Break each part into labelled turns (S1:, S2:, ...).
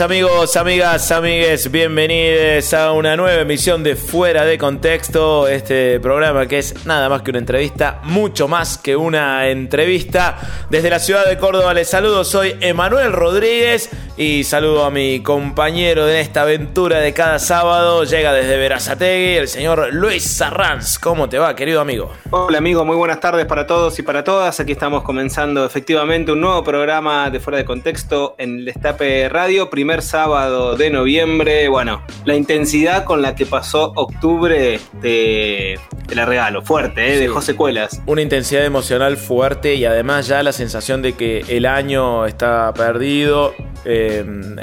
S1: Amigos, amigas, amigues, bienvenidos a una nueva emisión de Fuera de Contexto, este programa que es nada más que una entrevista, mucho más que una entrevista. Desde la ciudad de Córdoba les saludo, soy Emanuel Rodríguez y saludo a mi compañero de esta aventura de cada sábado, llega desde Verazategui, el señor Luis Sarranz. ¿Cómo te va, querido amigo?
S2: Hola amigo, muy buenas tardes para todos y para todas. Aquí estamos comenzando efectivamente un nuevo programa de Fuera de Contexto en el Destape Radio, primer sábado de noviembre. Bueno, la intensidad con la que pasó octubre te, te la regalo, fuerte, ¿eh?
S1: Sí.
S2: dejó secuelas.
S1: Una intensidad emocional fuerte y además ya la sensación de que el año está perdido. eh,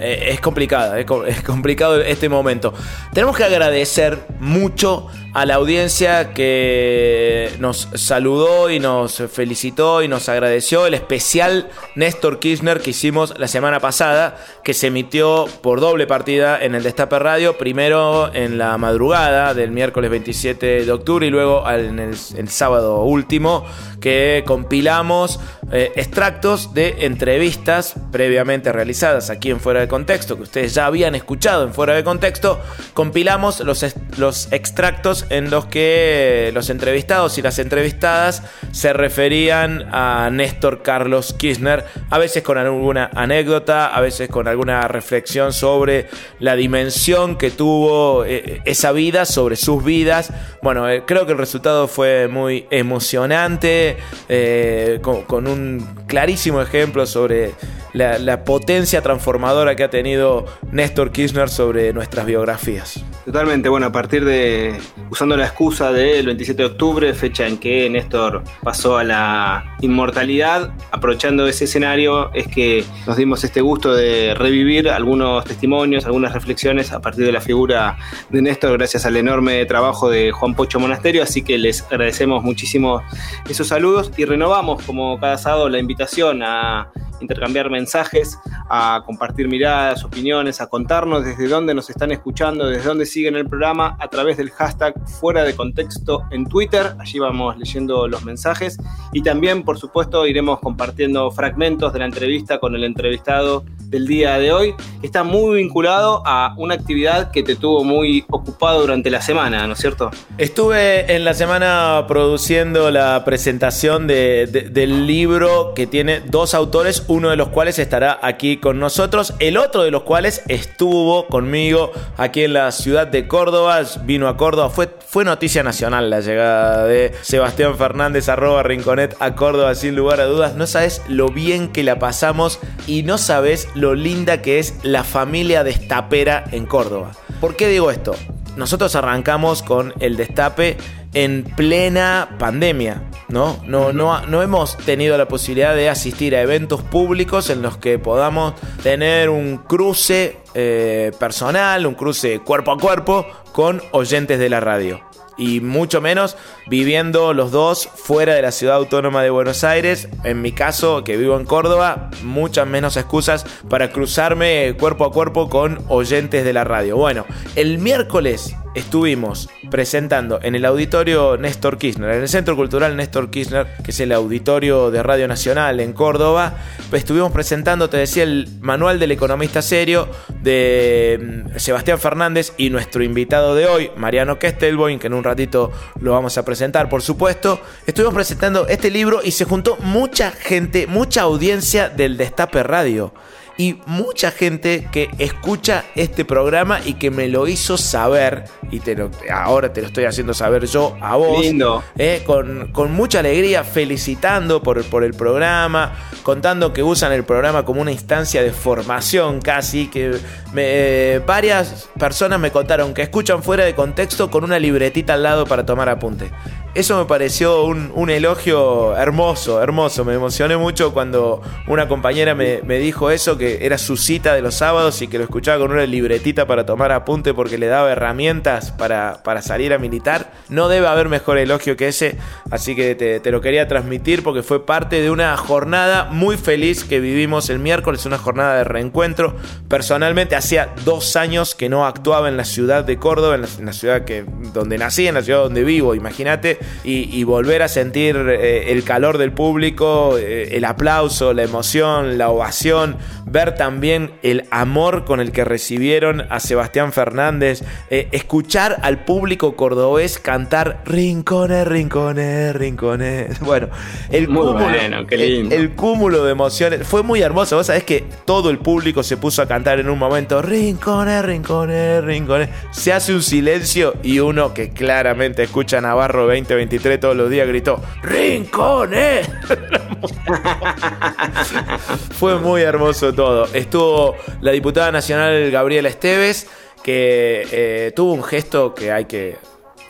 S1: es complicada, es, co- es complicado este momento. Tenemos que agradecer mucho a la audiencia que nos saludó y nos felicitó y nos agradeció el especial Néstor Kirchner que hicimos la semana pasada, que se emitió por doble partida en el Destape Radio, primero en la madrugada del miércoles 27 de octubre y luego en el, sábado último, que compilamos eh, extractos de entrevistas previamente realizadas aquí en Fuera de Contexto, que ustedes ya habían escuchado en Fuera de Contexto, compilamos los, los extractos en los que los entrevistados y las entrevistadas se referían a Néstor Carlos Kirchner, a veces con alguna anécdota, a veces con alguna reflexión sobre la dimensión que tuvo eh, esa vida, sobre sus vidas. Bueno, eh, creo que el resultado fue muy emocionante, eh, con, un clarísimo ejemplo sobre la, la potencia transformadora que ha tenido Néstor Kirchner sobre nuestras biografías.
S2: Totalmente, bueno, a partir de, usando la excusa del 27 de octubre, fecha en que Néstor pasó a la inmortalidad, aprovechando ese escenario, es que nos dimos este gusto de revivir algunos testimonios, algunas reflexiones a partir de la figura de Néstor, gracias al enorme trabajo de Juan Pocho Monasterio, así que les agradecemos muchísimo esos saludos y renovamos como cada sábado la invitación a intercambiar mensajes, a compartir miradas, opiniones, a contarnos desde dónde nos están escuchando, desde dónde siguen el programa a través del hashtag fuera de contexto en Twitter. Allí vamos leyendo los mensajes y también, por supuesto, iremos compartiendo fragmentos de la entrevista con el entrevistado del día de hoy, que está muy vinculado a una actividad que te tuvo muy ocupado durante la semana, ¿no es cierto?
S1: Estuve en la semana produciendo la presentación de- de- del libro que tiene dos autores, uno de los cuales estará aquí con nosotros, el otro de los cuales estuvo conmigo aquí en la ciudad de Córdoba, vino a Córdoba, fue, fue noticia nacional la llegada de Sebastián Fernández arroba Rinconet a Córdoba sin lugar a dudas, no sabes lo bien que la pasamos y no sabes lo linda que es la familia destapera en Córdoba. ¿Por qué digo esto? Nosotros arrancamos con el destape en plena pandemia, ¿no? No, no, no hemos tenido la posibilidad de asistir a eventos públicos en los que podamos tener un cruce eh, personal, un cruce cuerpo a cuerpo con oyentes de la radio. Y mucho menos viviendo los dos fuera de la ciudad autónoma de Buenos Aires. En mi caso, que vivo en Córdoba, muchas menos excusas para cruzarme cuerpo a cuerpo con oyentes de la radio. Bueno, el miércoles estuvimos presentando en el auditorio Néstor Kirchner, en el Centro Cultural Néstor Kirchner, que es el auditorio de Radio Nacional en Córdoba, estuvimos presentando, te decía, el manual del economista serio de mm, Sebastián Fernández y nuestro invitado de hoy, Mariano Kestelboim, que en un ratito lo vamos a presentar, por supuesto. Estuvimos presentando este libro y se juntó mucha gente, mucha audiencia del Destape Radio y mucha gente que escucha este programa y que me lo hizo saber, y te lo, ahora te lo estoy haciendo saber yo a vos,
S2: Lindo.
S1: eh, con, con mucha alegría, felicitando por, por el programa, contando que usan el programa como una instancia de formación casi, que me- eh, varias personas me contaron que escuchan fuera de contexto con una libretita al lado para tomar apunte. Eso me pareció un, un elogio hermoso, hermoso. Me emocioné mucho cuando una compañera me, me dijo eso, que era su cita de los sábados y que lo escuchaba con una libretita para tomar apunte porque le daba herramientas para, para salir a militar. No debe haber mejor elogio que ese, así que te, lo quería transmitir porque fue parte de una jornada muy feliz que vivimos el miércoles, una jornada de reencuentro. Personalmente hacía dos años que no actuaba en la ciudad de Córdoba, en la, en la ciudad que, donde nací, en la ciudad donde vivo, imagínate, y, y volver a sentir eh, el calor del público, eh, el aplauso, la emoción, la ovación, ver también el amor con el que recibieron a Sebastián Fernández, eh, escuchar al público cordobés cantar rincones, rincones, rincones. Bueno, el
S2: Muy
S1: cúmulo,
S2: bueno, qué lindo.
S1: el cúmulo de emociones fue muy hermoso. Vos sabés que todo el público se puso a cantar en un momento: Rincones, rincones, rincones. Se hace un silencio y uno que claramente escucha Navarro 2023 todos los días gritó: ¡Rincones! Fue muy hermoso todo. Estuvo la diputada nacional Gabriela Esteves, que eh, tuvo un gesto que hay que,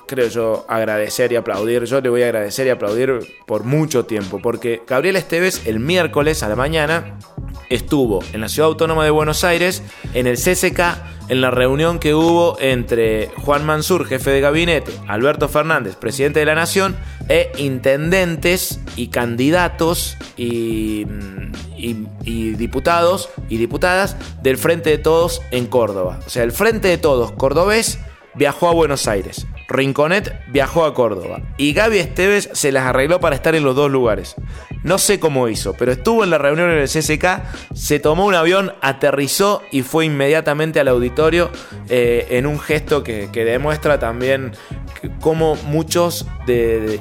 S1: creo yo, agradecer y aplaudir. Yo le voy a agradecer y aplaudir por mucho tiempo, porque Gabriela Esteves el miércoles a la mañana estuvo en la Ciudad Autónoma de Buenos Aires, en el CCK, en la reunión que hubo entre Juan Mansur, jefe de gabinete, Alberto Fernández, presidente de la Nación, e intendentes y candidatos y- y diputados y diputadas del Frente de Todos en Córdoba. O sea, el Frente de Todos cordobés viajó a Buenos Aires. Rinconet viajó a Córdoba. Y Gaby Esteves se las arregló para estar en los dos lugares. No sé cómo hizo, pero estuvo en la reunión en el CCK, se tomó un avión, aterrizó y fue inmediatamente al auditorio eh, en un gesto que, que demuestra también cómo muchos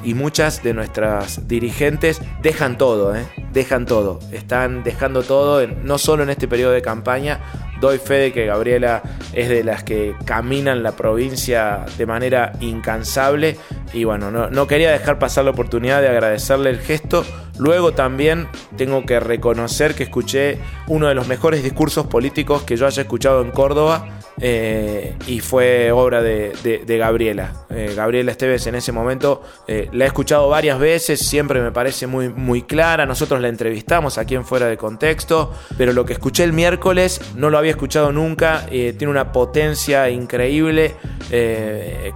S1: y muchas de nuestras dirigentes dejan todo, ¿eh? dejan todo, están dejando todo, en- no solo en este periodo de campaña, doy fe de que Gabriela es de las que caminan la provincia de manera incansable y bueno, no, no quería dejar pasar la oportunidad de agradecerle el gesto. Luego también tengo que reconocer que escuché uno de los mejores discursos políticos que yo haya escuchado en Córdoba eh, y fue obra de, Gabriela. Eh, Gabriela Esteves en ese momento eh, la he escuchado varias veces, siempre me parece muy, muy clara. Nosotros la entrevistamos aquí en Fuera de Contexto, pero lo que escuché el miércoles no lo había escuchado nunca. tiene una potencia increíble,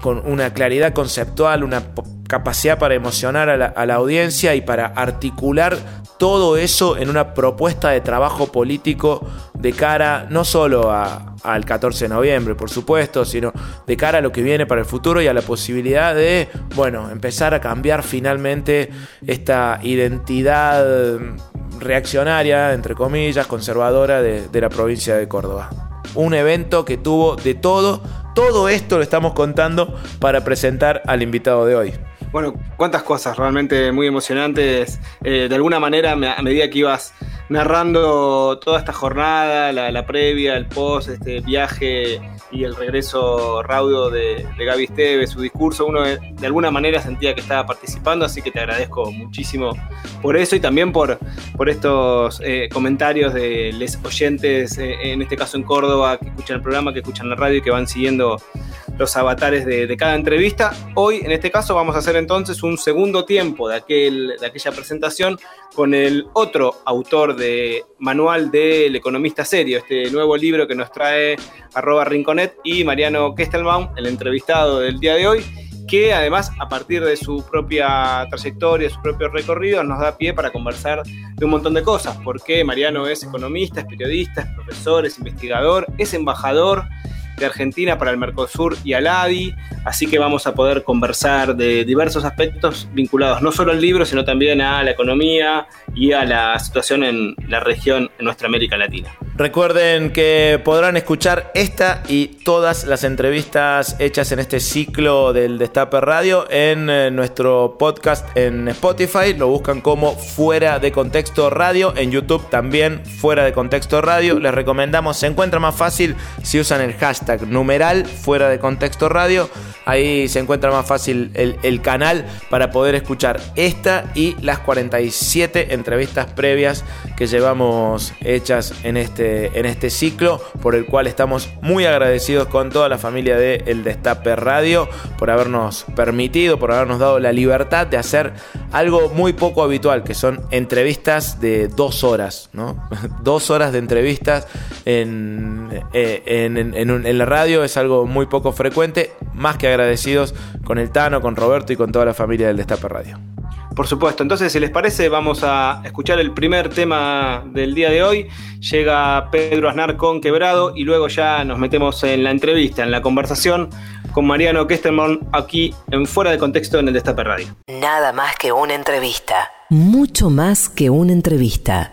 S1: con una claridad conceptual, una capacidad para emocionar a la, audiencia y para articular todo eso en una propuesta de trabajo político de cara no solo a- al 14 de noviembre, por supuesto, sino de cara a lo que viene para el futuro y a la posibilidad de, bueno, empezar a cambiar finalmente esta identidad reaccionaria, entre comillas, conservadora de la provincia de Córdoba. Un evento que tuvo de todo, todo esto lo estamos contando para presentar al invitado de hoy.
S2: Bueno, cuántas cosas realmente muy emocionantes. Eh, de alguna manera, a medida que ibas narrando toda esta jornada, la, previa, el post, este viaje y el regreso raudo de, Gaby Esteves, su discurso, uno de, de alguna manera sentía que estaba participando, así que te agradezco muchísimo por eso y también por, por estos eh, comentarios de los oyentes, eh, en este caso en Córdoba, que escuchan el programa, que escuchan la radio y que van siguiendo los avatares de, cada entrevista. Hoy, en este caso, vamos a hacer entonces un segundo tiempo de, aquel, de aquella presentación con el otro autor de Manual del Economista Serio, este nuevo libro que nos trae arroba Rinconet y Mariano Kestelbaum, el entrevistado del día de hoy, que además a partir de su propia trayectoria, su propio recorrido, nos da pie para conversar de un montón de cosas, porque Mariano es economista, es periodista, es profesor, es investigador, es embajador de Argentina para el Mercosur y al ADI, así que vamos a poder conversar de diversos aspectos vinculados no solo al libro, sino también a la economía y a la situación en la región, en nuestra América Latina.
S1: Recuerden que podrán escuchar esta y todas las entrevistas hechas en este ciclo del Destape Radio en eh, nuestro podcast en Spotify. Lo buscan como Fuera de Contexto Radio. En YouTube también Fuera de Contexto Radio. Les recomendamos, se encuentra más fácil si usan el hashtag numeral Fuera de Contexto Radio. Ahí se encuentra más fácil el, canal para poder escuchar esta y las 47 entrevistas previas que llevamos hechas en este en este ciclo, por el cual estamos muy agradecidos con toda la familia de El Destape Radio por habernos permitido, por habernos dado la libertad de hacer algo muy poco habitual, que son entrevistas de dos horas, ¿no? dos horas de entrevistas en, eh, en, en la radio es algo muy poco frecuente, más que agradecidos con el Tano, con Roberto y con toda la familia del Destape Radio.
S2: Por supuesto, entonces si les parece vamos a escuchar el primer tema del día de hoy. Llega Pedro Aznar con Quebrado y luego ya nos metemos en la entrevista, en la conversación con Mariano Kesterman aquí en Fuera de Contexto en el Destape Radio.
S3: Nada más que una entrevista. Mucho más que una entrevista.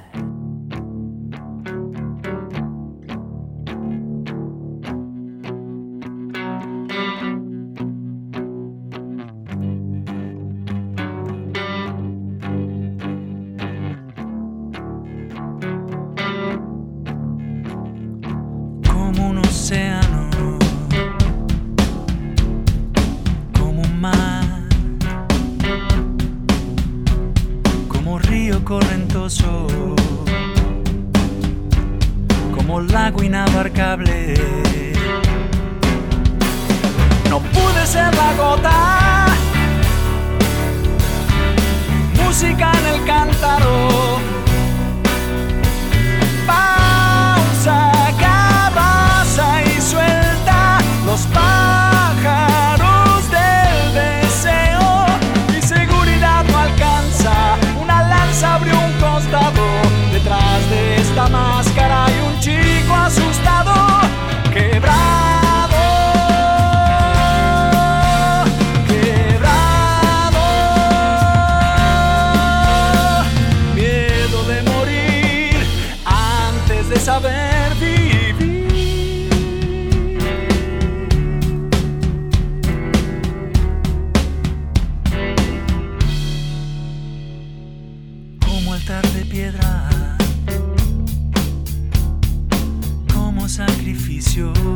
S4: 修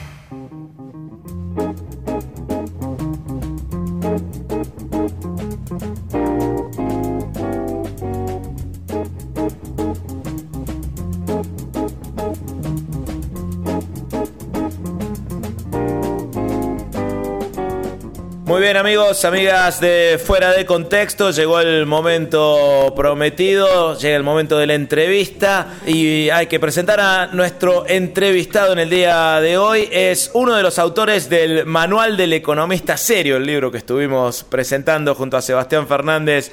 S1: Muy bien amigos, amigas de Fuera de Contexto, llegó el momento prometido, llega el momento de la entrevista y hay que presentar a nuestro entrevistado en el día de hoy. Es uno de los autores del Manual del Economista Serio, el libro que estuvimos presentando junto a Sebastián Fernández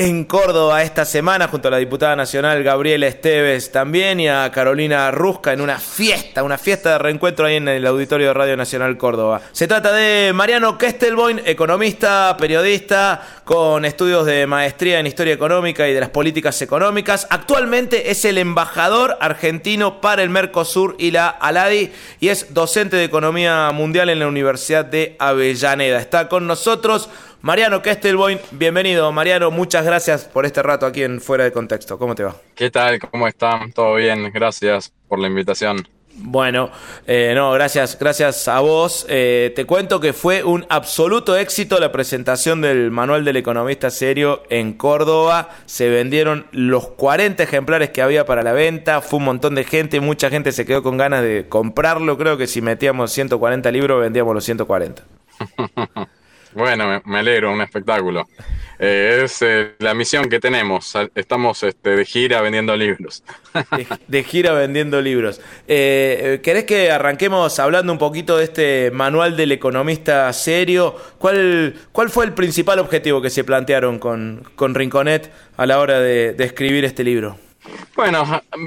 S1: en Córdoba esta semana junto a la diputada nacional Gabriela Esteves también y a Carolina Rusca en una fiesta, una fiesta de reencuentro ahí en el Auditorio de Radio Nacional Córdoba. Se trata de Mariano Kestelboin, economista, periodista, con estudios de maestría en historia económica y de las políticas económicas. Actualmente es el embajador argentino para el Mercosur y la ALADI y es docente de economía mundial en la Universidad de Avellaneda. Está con nosotros Mariano Kestelboin, bienvenido. Mariano, muchas gracias por este rato aquí en Fuera de Contexto. ¿Cómo te va?
S5: ¿Qué tal? ¿Cómo están? ¿Todo bien? Gracias por la invitación.
S1: Bueno, eh, no, gracias, gracias a vos. Eh, te cuento que fue un absoluto éxito la presentación del Manual del Economista Serio en Córdoba. Se vendieron los 40 ejemplares que había para la venta. Fue un montón de gente, mucha gente se quedó con ganas de comprarlo. Creo que si metíamos 140 libros, vendíamos los 140.
S5: Bueno, me, alegro, un espectáculo. Eh, es eh, la misión que tenemos. Estamos este, de gira vendiendo libros.
S1: de, gira vendiendo libros. Eh, ¿Querés que arranquemos hablando un poquito de este manual del economista serio? ¿Cuál, cuál fue el principal objetivo que se plantearon con, con Rinconet a la hora de escribir este libro?
S5: Bueno,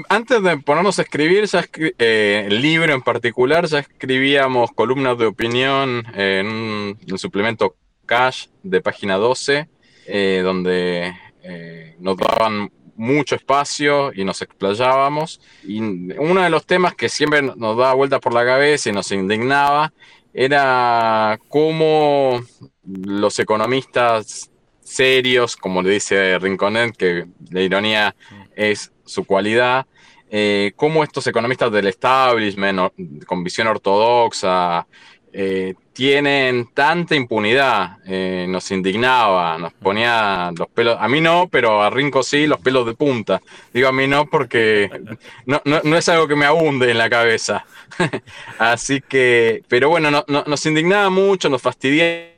S5: antes de ponernos a escribir, ya eh, el libro en particular, ya escribíamos columnas de opinión en un, suplemento Cash de página 12, eh, donde eh, nos daban mucho espacio y nos explayábamos. Y uno de los temas que siempre nos daba vuelta por la cabeza y nos indignaba era cómo los economistas serios, como le dice Rinconet, que la ironía es su cualidad, eh, cómo estos economistas del establishment con visión ortodoxa eh, tienen tanta impunidad, eh, nos indignaba, nos ponía los pelos, a mí no, pero a Rinco sí, los pelos de punta. Digo a mí no porque no, es algo que me abunde en la cabeza. Así que, pero bueno, nos indignaba mucho, nos fastidiaba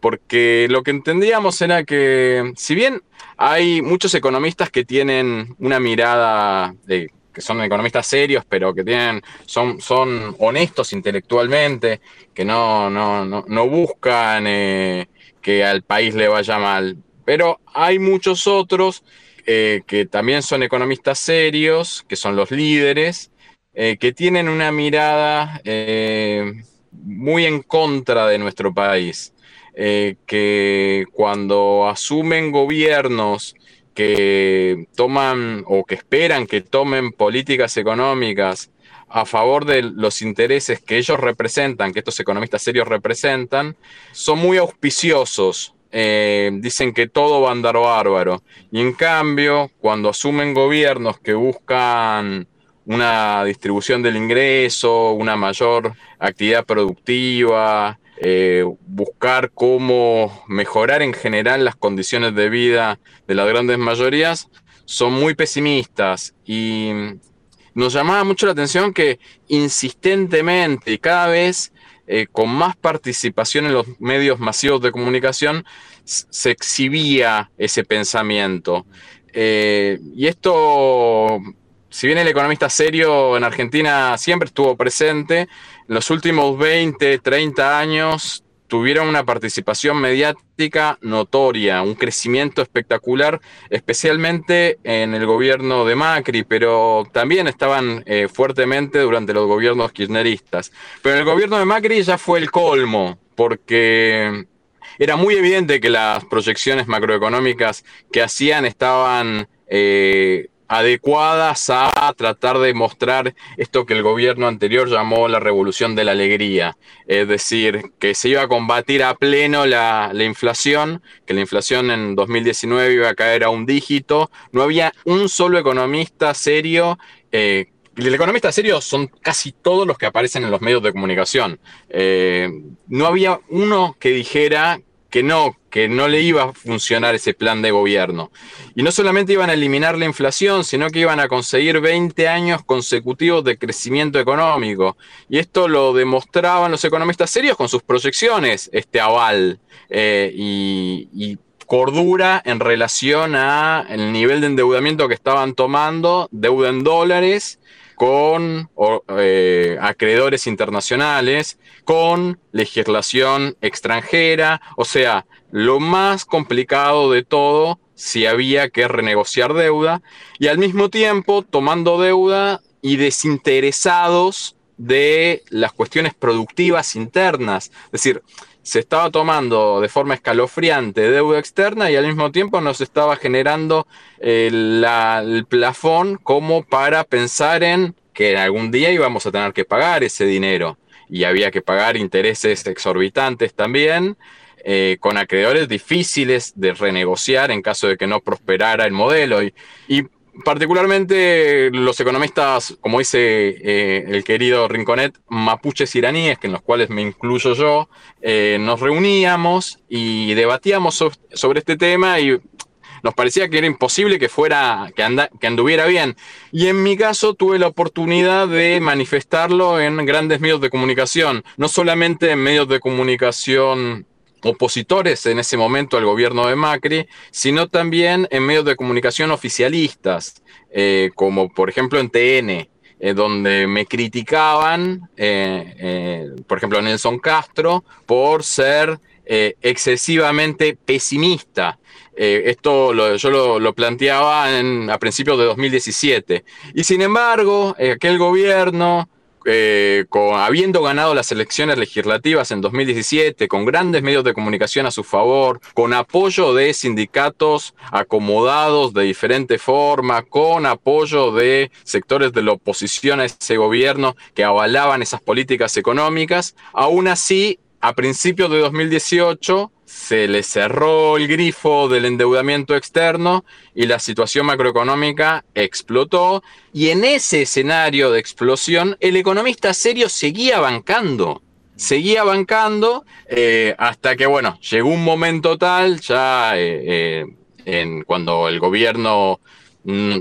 S5: porque lo que entendíamos era que si bien hay muchos economistas que tienen una mirada de que son economistas serios, pero que tienen, son, son honestos intelectualmente, que no, no, no, buscan eh, que al país le vaya mal. Pero hay muchos otros eh, que también son economistas serios, que son los líderes, eh, que tienen una mirada muy en contra de nuestro país, eh, que cuando asumen gobiernos que toman o que esperan que tomen políticas económicas a favor de los intereses que ellos representan, que estos economistas serios representan, son muy auspiciosos. Eh, dicen que todo va a andar bárbaro. Y en cambio, cuando asumen gobiernos que buscan una distribución del ingreso, una mayor actividad productiva, eh, buscar cómo mejorar en general las condiciones de vida de las grandes mayorías, son muy pesimistas y nos llamaba mucho la atención que insistentemente y cada vez eh, con más participación en los medios masivos de comunicación se exhibía ese pensamiento. Eh, y esto si bien el economista serio en Argentina siempre estuvo presente, en los últimos 20, 30 años tuvieron una participación mediática notoria, un crecimiento espectacular, especialmente en el gobierno de Macri, pero también estaban eh, fuertemente durante los gobiernos kirchneristas. Pero en el gobierno de Macri ya fue el colmo, porque era muy evidente que las proyecciones macroeconómicas que hacían estaban eh, adecuadas a tratar de mostrar esto que el gobierno anterior llamó la revolución de la alegría, es decir, que se iba a combatir a pleno la, inflación, que la inflación en 2019 iba a caer a un dígito, no había un solo economista serio. Eh, el economista serio son casi todos los que aparecen en los medios de comunicación. Eh, no había uno que dijera que no, que no le iba a funcionar ese plan de gobierno. Y no solamente iban a eliminar la inflación, sino que iban a conseguir 20 años consecutivos de crecimiento económico. Y esto lo demostraban los economistas serios con sus proyecciones, este aval. Eh, y, cordura en relación a el nivel de endeudamiento que estaban tomando, deuda en dólares, con eh, acreedores internacionales, con legislación extranjera, o sea, lo más complicado de todo si había que renegociar deuda y al mismo tiempo tomando deuda y desinteresados de las cuestiones productivas internas. Es decir, se estaba tomando de forma escalofriante deuda externa y al mismo tiempo nos estaba generando el, el plafón como para pensar en que algún día íbamos a tener que pagar ese dinero y había que pagar intereses exorbitantes también eh, con acreedores difíciles de renegociar en caso de que no prosperara el modelo. Y, particularmente los economistas, como dice eh, el querido Rinconet, mapuches iraníes, que en los cuales me incluyo yo, eh, nos reuníamos y debatíamos sobre este tema y nos parecía que era imposible que fuera, que, que anduviera bien. Y en mi caso tuve la oportunidad de manifestarlo en grandes medios de comunicación, no solamente en medios de comunicación opositores en ese momento al gobierno de Macri, sino también en medios de comunicación oficialistas, eh, como por ejemplo en TN, eh, donde me criticaban, eh, por ejemplo Nelson Castro, por ser excesivamente pesimista. esto yo lo, planteaba a principios de 2017. Y sin embargo, aquel gobierno eh, habiendo ganado las elecciones legislativas en 2017, con grandes medios de comunicación a su favor, con apoyo de sindicatos acomodados de diferente forma, con apoyo de sectores de la oposición a ese gobierno que avalaban esas políticas económicas, aún así, a principios de 2018, se le cerró el grifo del endeudamiento externo y la situación macroeconómica explotó. Y en ese escenario de explosión, el economista serio seguía bancando. Seguía bancando eh, hasta que, bueno, llegó un momento tal, ya eh, eh, en, cuando el gobierno Mm,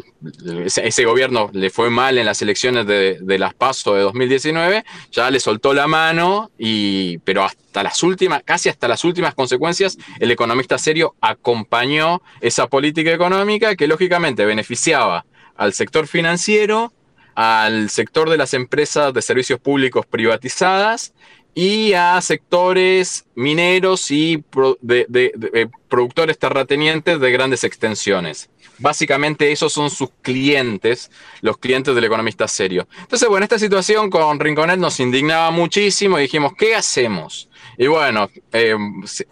S5: ese, gobierno le fue mal en las elecciones de, las PASO de 2019, ya le soltó la mano, y, pero hasta las últimas, casi hasta las últimas consecuencias, el economista serio acompañó esa política económica que lógicamente beneficiaba al sector financiero, al sector de las empresas de servicios públicos privatizadas y a sectores mineros y de, eh, productores terratenientes de grandes extensiones. Básicamente esos son sus clientes, los clientes del economista serio. Entonces, bueno, esta situación con Rinconet nos indignaba muchísimo y dijimos, ¿qué hacemos? Y bueno, eh,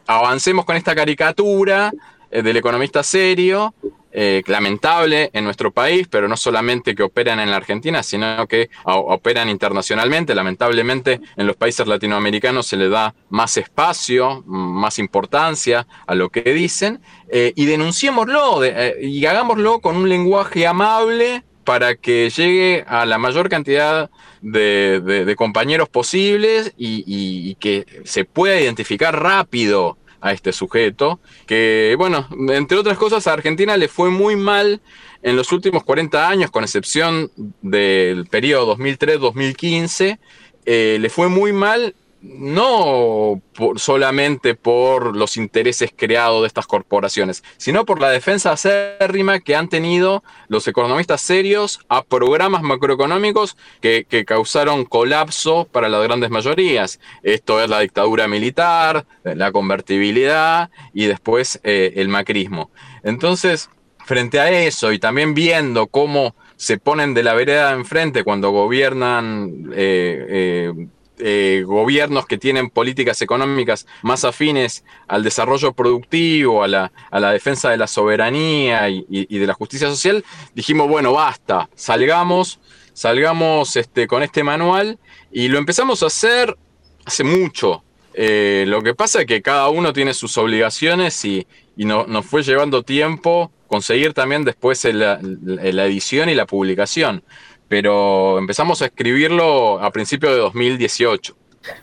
S5: avancemos con esta caricatura eh, del economista serio eh, lamentable en nuestro país, pero no solamente que operan en la Argentina, sino que operan internacionalmente. Lamentablemente en los países latinoamericanos se le da más espacio, más importancia a lo que dicen, eh, y denunciémoslo eh, y hagámoslo con un lenguaje amable para que llegue a la mayor cantidad de, compañeros posibles y que se pueda identificar rápido a este sujeto, que bueno, entre otras cosas a Argentina le fue muy mal en los últimos 40 años, con excepción del periodo 2003-2015, eh, le fue muy mal no solamente por los intereses creados de estas corporaciones, sino por la defensa acérrima que han tenido los economistas serios a programas macroeconómicos que, causaron colapso para las grandes mayorías. Esto es la dictadura militar, la convertibilidad y después eh, el macrismo. Entonces, frente a eso y también viendo cómo se ponen de la vereda enfrente cuando gobiernan eh, eh, eh, gobiernos que tienen políticas económicas más afines al desarrollo productivo, a la, a la defensa de la soberanía y, de la justicia social, dijimos, bueno, basta, salgamos, salgamos este, con este manual y lo empezamos a hacer hace mucho. Eh, lo que pasa es que cada uno tiene sus obligaciones y, nos fue llevando tiempo conseguir también después la edición y la publicación pero empezamos a escribirlo a principios de 2018.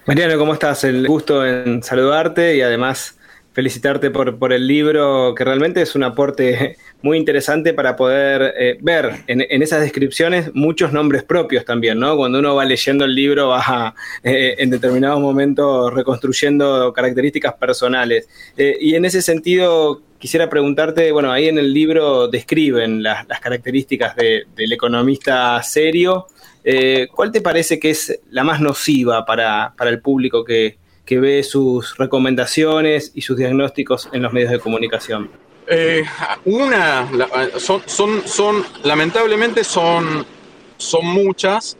S2: Mariano, ¿cómo estás? El gusto en saludarte y además felicitarte por, por el libro, que realmente es un aporte muy interesante para poder eh, ver en, esas descripciones muchos nombres propios también, ¿no? Cuando uno va leyendo el libro va eh, en determinados momentos reconstruyendo características personales. Eh, y en ese sentido quisiera preguntarte, bueno, ahí en el libro describen las, características del economista serio. ¿Cuál te parece que es la más nociva para, para el público que, que ve sus recomendaciones y sus diagnósticos en los medios de comunicación?
S5: Eh, una, son, son, son, lamentablemente son, son muchas,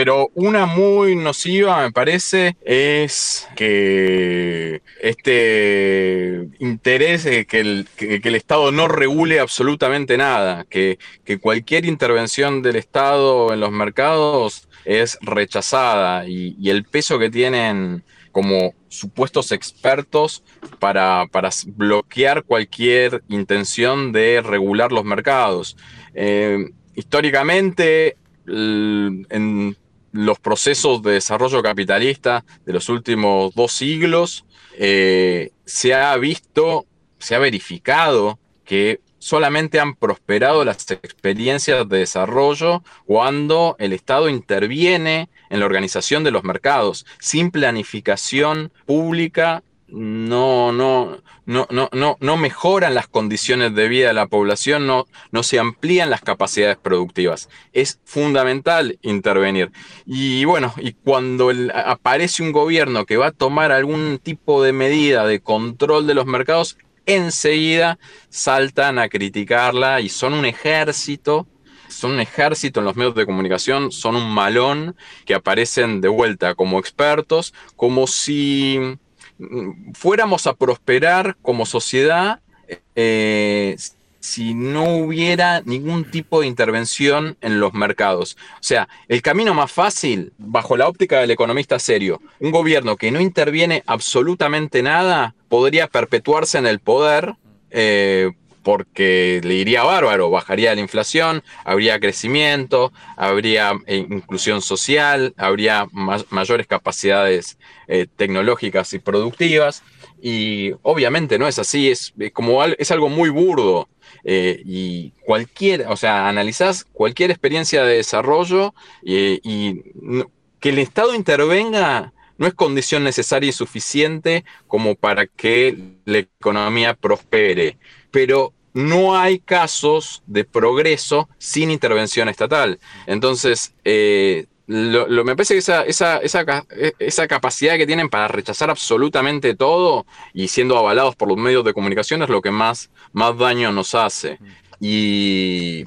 S5: pero una muy nociva me parece es que este interés de que el, que, el Estado no regule absolutamente nada, que, que, cualquier intervención del Estado en los mercados es rechazada y, el peso que tienen como supuestos expertos para, bloquear cualquier intención de regular los mercados. Eh, históricamente, en los procesos de desarrollo capitalista de los últimos dos siglos, eh, se ha visto, se ha verificado que solamente han prosperado las experiencias de desarrollo cuando el Estado interviene en la organización de los mercados. Sin planificación pública no, no, no, no, no, mejoran las condiciones de vida de la población, no, no se amplían las capacidades productivas. Es fundamental intervenir. Y bueno, y cuando aparece un gobierno que va a tomar algún tipo de medida de control de los mercados, enseguida saltan a criticarla y son un ejército son un ejército en los medios de comunicación, son un malón que aparecen de vuelta como expertos, como si fuéramos a prosperar como sociedad eh, si no hubiera ningún tipo de intervención en los mercados. O sea, el camino más fácil, bajo la óptica del economista serio, un gobierno que no interviene absolutamente nada, podría perpetuarse en el poder. Eh, porque le iría bárbaro, bajaría la inflación, habría crecimiento, habría eh, inclusión social, habría mayores capacidades eh, tecnológicas y productivas. Y obviamente no es así, es, como es algo muy burdo. Eh, y cualquier, o sea, analizás cualquier experiencia de desarrollo y que el Estado intervenga no es condición necesaria y suficiente como para que la economía prospere. Pero no hay casos de progreso sin intervención estatal. Entonces, eh, lo, me parece que esa, esa, esa, capacidad que tienen para rechazar absolutamente todo y siendo avalados por los medios de comunicación es lo que más, más daño nos hace. Y,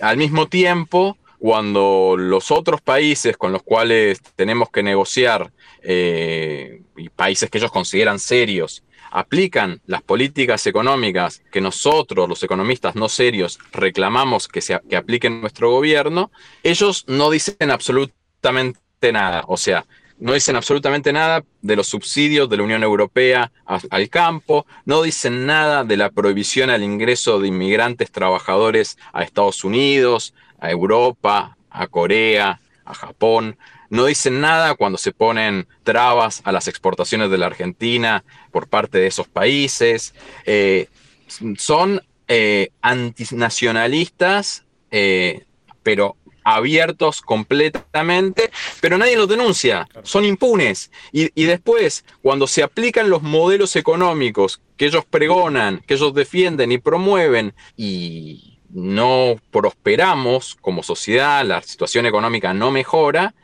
S5: al mismo tiempo, cuando los otros países con los cuales tenemos que negociar, eh, y países que ellos consideran serios, aplican las políticas económicas que nosotros, los economistas no serios, reclamamos que, se, que apliquen nuestro gobierno, ellos no dicen absolutamente nada. O sea, no dicen absolutamente nada de los subsidios de la Unión Europea al campo, no dicen nada de la prohibición al ingreso de inmigrantes trabajadores a Estados Unidos, a Europa, a Corea, a Japón no dicen nada cuando se ponen trabas a las exportaciones de la Argentina por parte de esos países. Eh, son eh, antinacionalistas, eh, pero abiertos completamente, pero nadie los denuncia, son impunes. Y, y, después, cuando se aplican los modelos económicos que ellos pregonan, que ellos defienden y promueven, y no prosperamos como sociedad, la situación económica no mejora,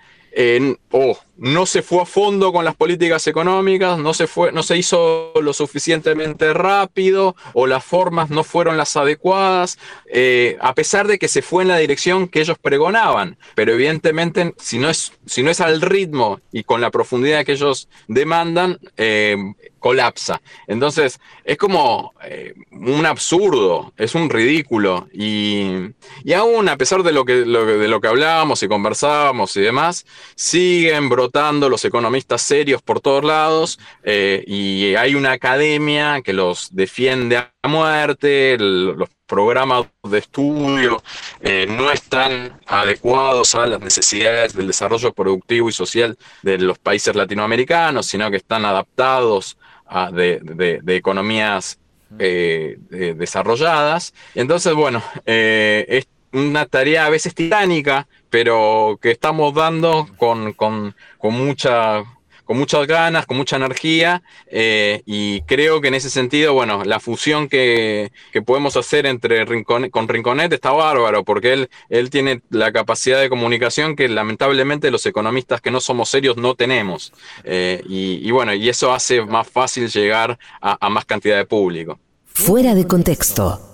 S5: o no se fue a fondo con las políticas económicas, no se, fue, no se hizo lo suficientemente rápido o las formas no fueron las adecuadas, eh, a pesar de que se fue en la dirección que ellos pregonaban. Pero evidentemente, si no es, si no es al ritmo y con la profundidad que ellos demandan, eh, colapsa. Entonces, es como eh, un absurdo, es un ridículo. Y, y aún, a pesar de lo, que, de lo que hablábamos y conversábamos y demás, siguen brotando los economistas serios por todos lados eh, y hay una academia que los defiende a muerte, los programas de estudio eh, no están adecuados a las necesidades del desarrollo productivo y social de los países latinoamericanos, sino que están adaptados a- de, economías eh, de- desarrolladas. Entonces, bueno, eh, una tarea a veces titánica, pero que estamos dando con, con- con con muchas ganas, con mucha energía, eh, y creo que en ese sentido, bueno, la fusión que, que podemos hacer entre con Rinconet está bárbaro, porque él, él tiene la capacidad de comunicación que lamentablemente los economistas que no somos serios no tenemos. Eh, y, bueno, y eso hace más fácil llegar a más cantidad de público.
S3: Fuera de contexto.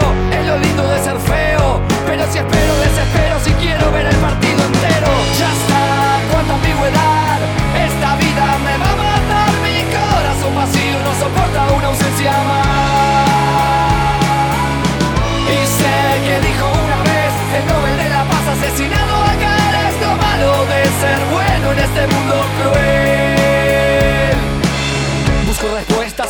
S4: Lo lindo de ser feo. Pero si espero, desespero si quiero ver el partido entero. Ya está, cuánta ambigüedad. Esta vida me va a matar. Mi corazón vacío no soporta una ausencia más.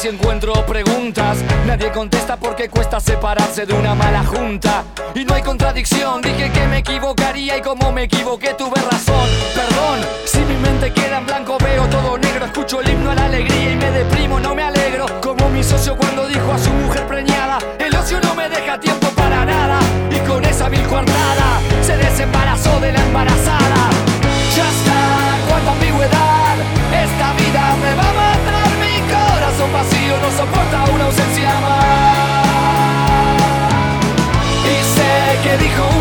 S4: Y encuentro preguntas. Nadie contesta porque cuesta separarse de una mala junta. Y no hay contradicción, dije que me equivocaría y como me equivoqué tuve razón. Perdón, si mi mente queda en blanco veo todo negro, escucho el himno a la alegría y me deprimo, no me alegro. Como mi socio cuando dijo a su mujer preñada, el ocio no me deja tiempo para nada. Y con esa mil coartada se desembarazó de la embarazada. Ya está, cuánta ambigüedad. Soporta una ausencia más. Y sé que dijo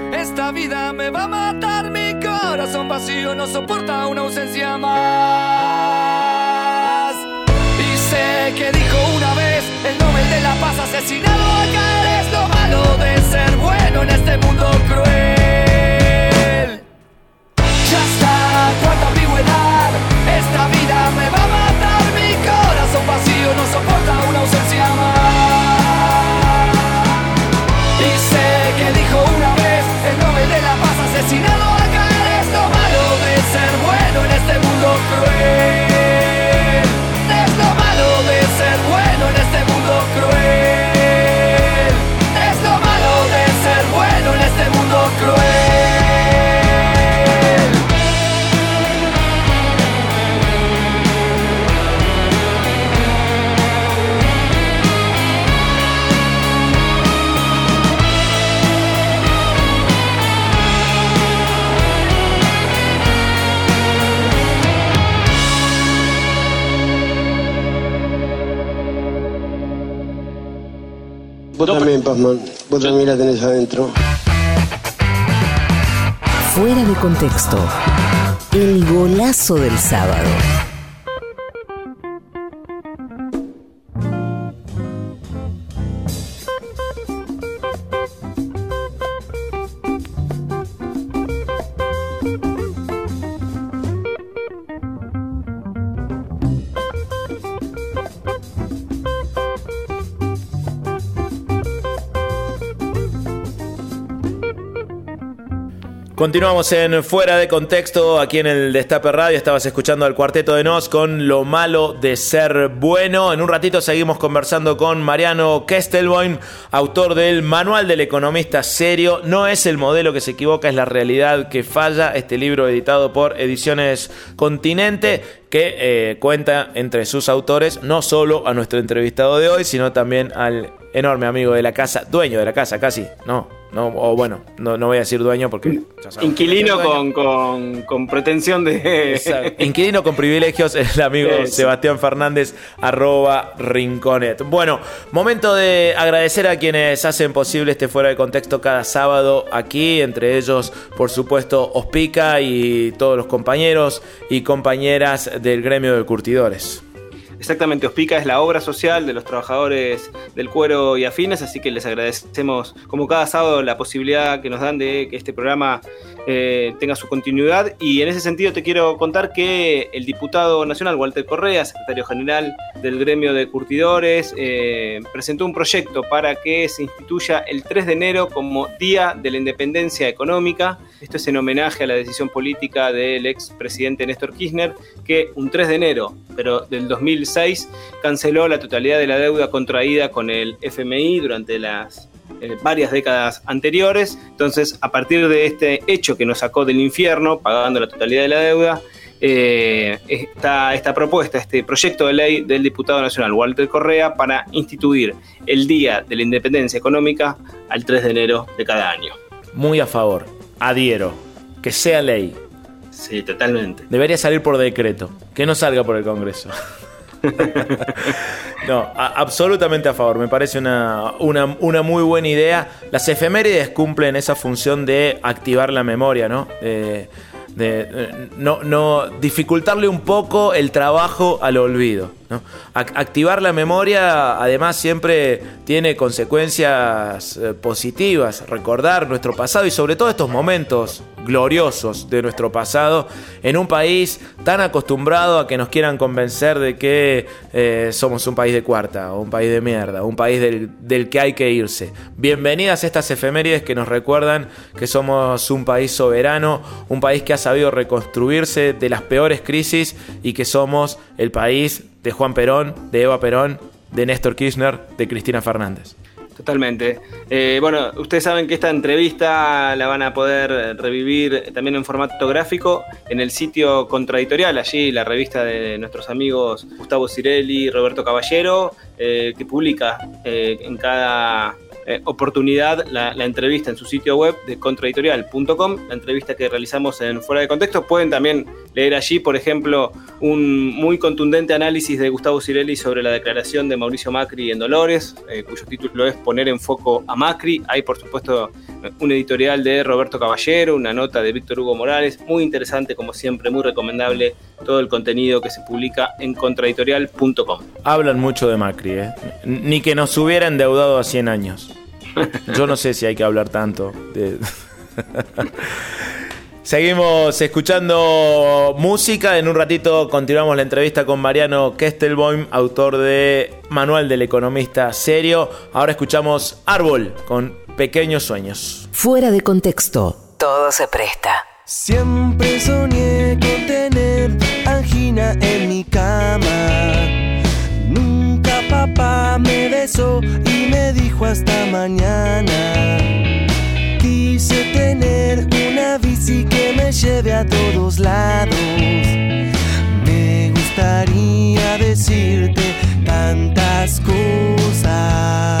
S4: Esta vida me va a matar. Mi corazón vacío no soporta una ausencia más. Y sé que dijo una vez el Nobel de la Paz asesinado acá es lo malo de ser bueno en este mundo cruel. Ya está, cuánta ambigüedad. Esta vida me va a matar.
S6: Vos también, Pazman. Vos también la tenés adentro.
S3: Fuera de contexto. El golazo del sábado.
S1: Continuamos en Fuera de Contexto, aquí en el Destape Radio. Estabas escuchando al Cuarteto de Nos con Lo Malo de Ser Bueno. En un ratito seguimos conversando con Mariano Kestelboim, autor del Manual del Economista Serio. No es el modelo que se equivoca, es la realidad que falla. Este libro editado por Ediciones Continente que eh, cuenta entre sus autores no solo a nuestro entrevistado de hoy, sino también al enorme amigo de la casa, dueño de la casa casi, no, no, o bueno, no, no voy a decir dueño porque...
S2: Inquilino con, con, pretensión
S1: de... Inquilino con privilegios, el amigo Sebastián Fernández, arroba Rinconet. Bueno, momento de agradecer a quienes hacen posible este fuera de contexto cada sábado aquí, entre ellos, por supuesto, Ospica y todos los compañeros y compañeras del gremio de curtidores.
S2: Exactamente, Ospica es la obra social de los trabajadores del cuero y afines, así que les agradecemos como cada sábado la posibilidad que nos dan de que este programa eh, tenga su continuidad. Y en ese sentido te quiero contar que el diputado nacional Walter Correa, secretario general del gremio de curtidores, eh, presentó un proyecto para que se instituya el 3 de enero como Día de la Independencia Económica. Esto es en homenaje a la decisión política del ex presidente Néstor Kirchner, que un 3 de enero, pero del 2006, canceló la totalidad de la deuda contraída con el FMI durante las eh, varias décadas anteriores. Entonces, a partir de este hecho que nos sacó del infierno, pagando la totalidad de la deuda, eh, está esta propuesta, este proyecto de ley del diputado nacional Walter Correa para instituir el Día de la Independencia Económica al 3 de enero de cada año.
S1: Muy a favor, adhiero, que sea ley.
S2: Sí, totalmente.
S1: Debería salir por decreto, que no salga por el Congreso. no, absolutamente a favor. Me parece una, una, muy buena idea. Las efemérides cumplen esa función de activar la memoria, ¿no? de, no, no dificultarle un poco el trabajo al olvido. Activar la memoria además siempre tiene consecuencias eh, positivas, recordar nuestro pasado y sobre todo estos momentos gloriosos de nuestro pasado en un país tan acostumbrado a que nos quieran convencer de que eh, somos un país de cuarta un país de mierda, un país del, del, que hay que irse. Bienvenidas estas efemérides que nos recuerdan que somos un país soberano, un país que ha sabido reconstruirse de las peores crisis y que somos el país de Juan Perón, de Eva Perón, de Néstor Kirchner, de Cristina Fernández.
S2: Totalmente. Eh, bueno, ustedes saben que esta entrevista la van a poder revivir también en formato gráfico en el sitio Contradictorial, allí la revista de nuestros amigos Gustavo Cirelli Roberto Caballero, eh, que publica eh, en cada eh, oportunidad la, entrevista en su sitio web de contraeditorial.com, la entrevista que realizamos en Fuera de Contexto. Pueden también leer allí, por ejemplo, un muy contundente análisis de Gustavo Cirelli sobre la declaración de Mauricio Macri en Dolores, eh, cuyo título es Poner en foco a Macri. Hay, por supuesto, un editorial de Roberto Caballero, una nota de Víctor Hugo Morales, muy interesante, como siempre, muy recomendable todo el contenido que se publica en contraeditorial.com.
S1: Hablan mucho de Macri, ¿eh? ni que nos hubiera endeudado a 100 años. Yo no sé si hay que hablar tanto. Seguimos escuchando música. En un ratito continuamos la entrevista con Mariano Kestelboim, autor de Manual del Economista Serio. Ahora escuchamos Árbol con Pequeños Sueños.
S3: Fuera de contexto, todo se presta.
S7: Siempre soñé con tener angina en mi cama papá me besó y dijo hasta mañana. Quise tener una bici que me lleve a todos lados. Me gustaría decirte tantas cosas.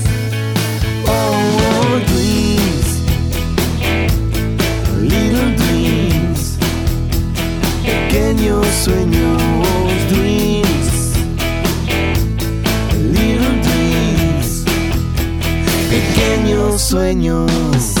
S7: Sueños, dreams, little dreams, pequeños sueños.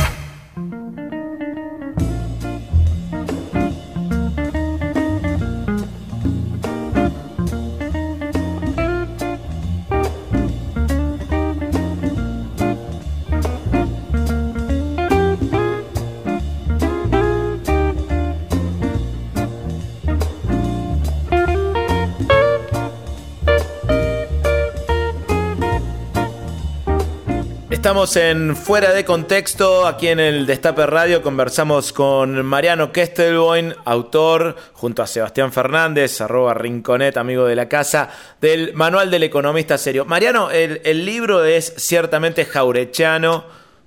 S1: Estamos en Fuera de Contexto, aquí en el Destape Radio. Conversamos con Mariano Kestelboin, autor, junto a Sebastián Fernández, arroba Rinconet, amigo de la casa, del Manual del Economista Serio. Mariano, el, el libro es ciertamente jaurechano,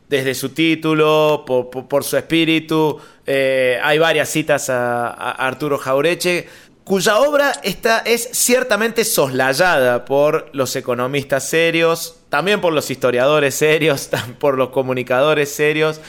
S1: desde su título, por, por- su espíritu. Eh, hay varias citas a, a Arturo Jaureche cuya obra está, es ciertamente soslayada por los economistas serios, también por los historiadores serios, por los comunicadores serios.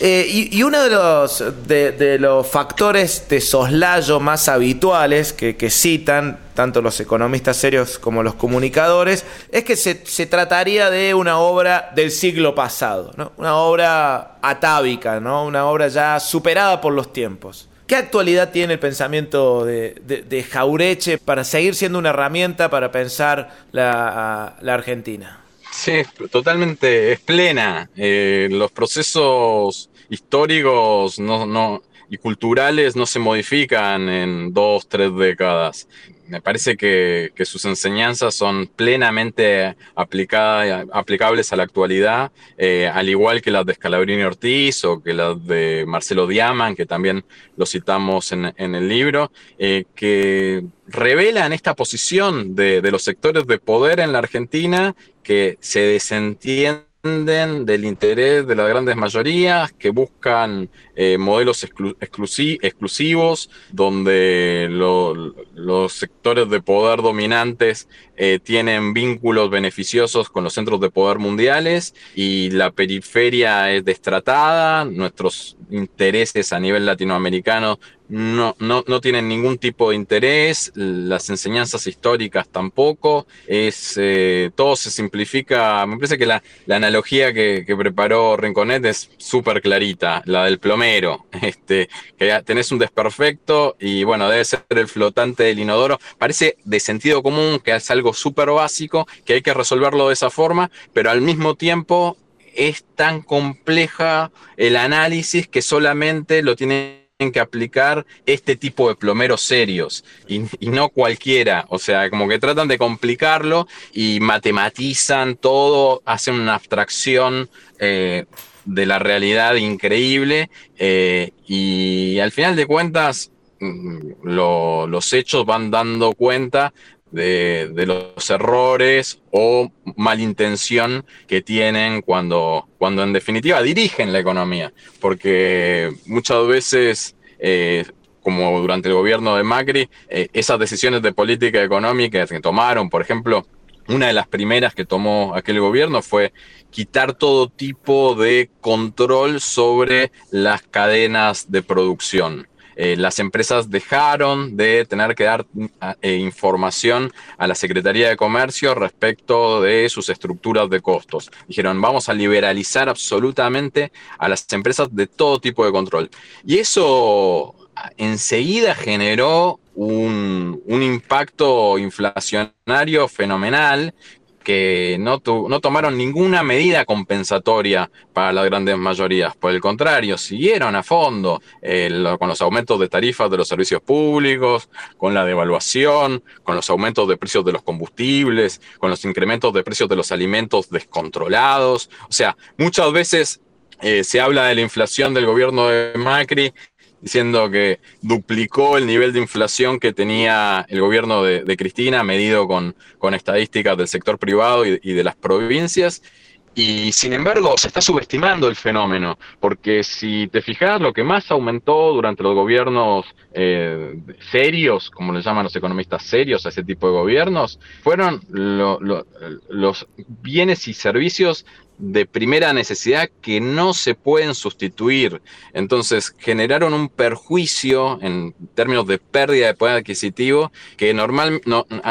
S1: Eh, y, uno de los, de los factores de soslayo más habituales que, que citan tanto los economistas serios como los comunicadores es que se, se trataría de una obra del siglo pasado, ¿no? una obra atávica, ¿no? una obra ya superada por los tiempos. ¿Qué actualidad tiene el pensamiento de, de- Jaureche para seguir siendo una herramienta para pensar la, Argentina?
S5: Sí, totalmente, es plena. Eh, los procesos históricos y culturales no se modifican en dos, tres décadas. Me parece que, que sus enseñanzas son plenamente aplicada- aplicables a la actualidad, eh, al igual que las de Scalabrini Ortiz o que las de Marcelo Diaman, que también lo citamos en, en el libro, eh, que revelan esta posición de, de los sectores de poder en la Argentina que se desentienden del interés de las grandes mayorías, que buscan eh, modelos exclu- exclusi- exclusivos, donde lo- los sectores de poder dominantes eh, tienen vínculos beneficiosos con los centros de poder mundiales y la periferia es destratada, nuestros intereses a nivel latinoamericano no, no, no tienen ningún tipo de interés, las enseñanzas históricas tampoco, es, eh, todo se simplifica, me parece que la, la analogía que, que preparó Rinconet es súper clarita, la del plomero, este, que tenés un desperfecto y bueno, debe ser el flotante del inodoro, parece de sentido común que es algo súper básico, que hay que resolverlo de esa forma, pero al mismo tiempo es tan compleja el análisis que solamente lo tiene que aplicar este tipo de plomeros serios y, y no cualquiera. O sea, como que tratan de complicarlo y matematizan todo, hacen una abstracción eh, de la realidad increíble eh, y al final de cuentas mm, lo- los hechos van dando cuenta de, de los errores o malintención que tienen cuando, cuando en definitiva dirigen la economía, porque muchas veces eh, como durante el gobierno de Macri, eh, esas decisiones de política económica que tomaron, por ejemplo, una de las primeras que tomó aquel gobierno fue quitar todo tipo de control sobre las cadenas de producción. Eh, las empresas dejaron de tener que dar eh, información a la Secretaría de Comercio respecto de sus estructuras de costos. Dijeron, vamos a liberalizar absolutamente a las empresas de todo tipo de control. Y eso enseguida generó un, un impacto inflacionario fenomenal que no, no, tomaron ninguna medida compensatoria para las grandes mayorías. Por el contrario, siguieron a fondo eh, con los aumentos de tarifas de los servicios públicos, con la devaluación, con los aumentos de precios de los combustibles, con los incrementos de precios de los alimentos descontrolados. O sea, muchas veces eh, se habla de la inflación del gobierno de Macri diciendo que duplicó el nivel de inflación que tenía el gobierno de, Cristina, medido con, con, estadísticas del sector privado y, de las provincias. Y sin embargo, se está subestimando el fenómeno, porque si te fijas, lo que más aumentó durante los gobiernos eh, serios, como le llaman los economistas serios a ese tipo de gobiernos, fueron los bienes y servicios de primera necesidad que no se pueden sustituir. Entonces generaron un perjuicio en términos de pérdida de poder adquisitivo que normal,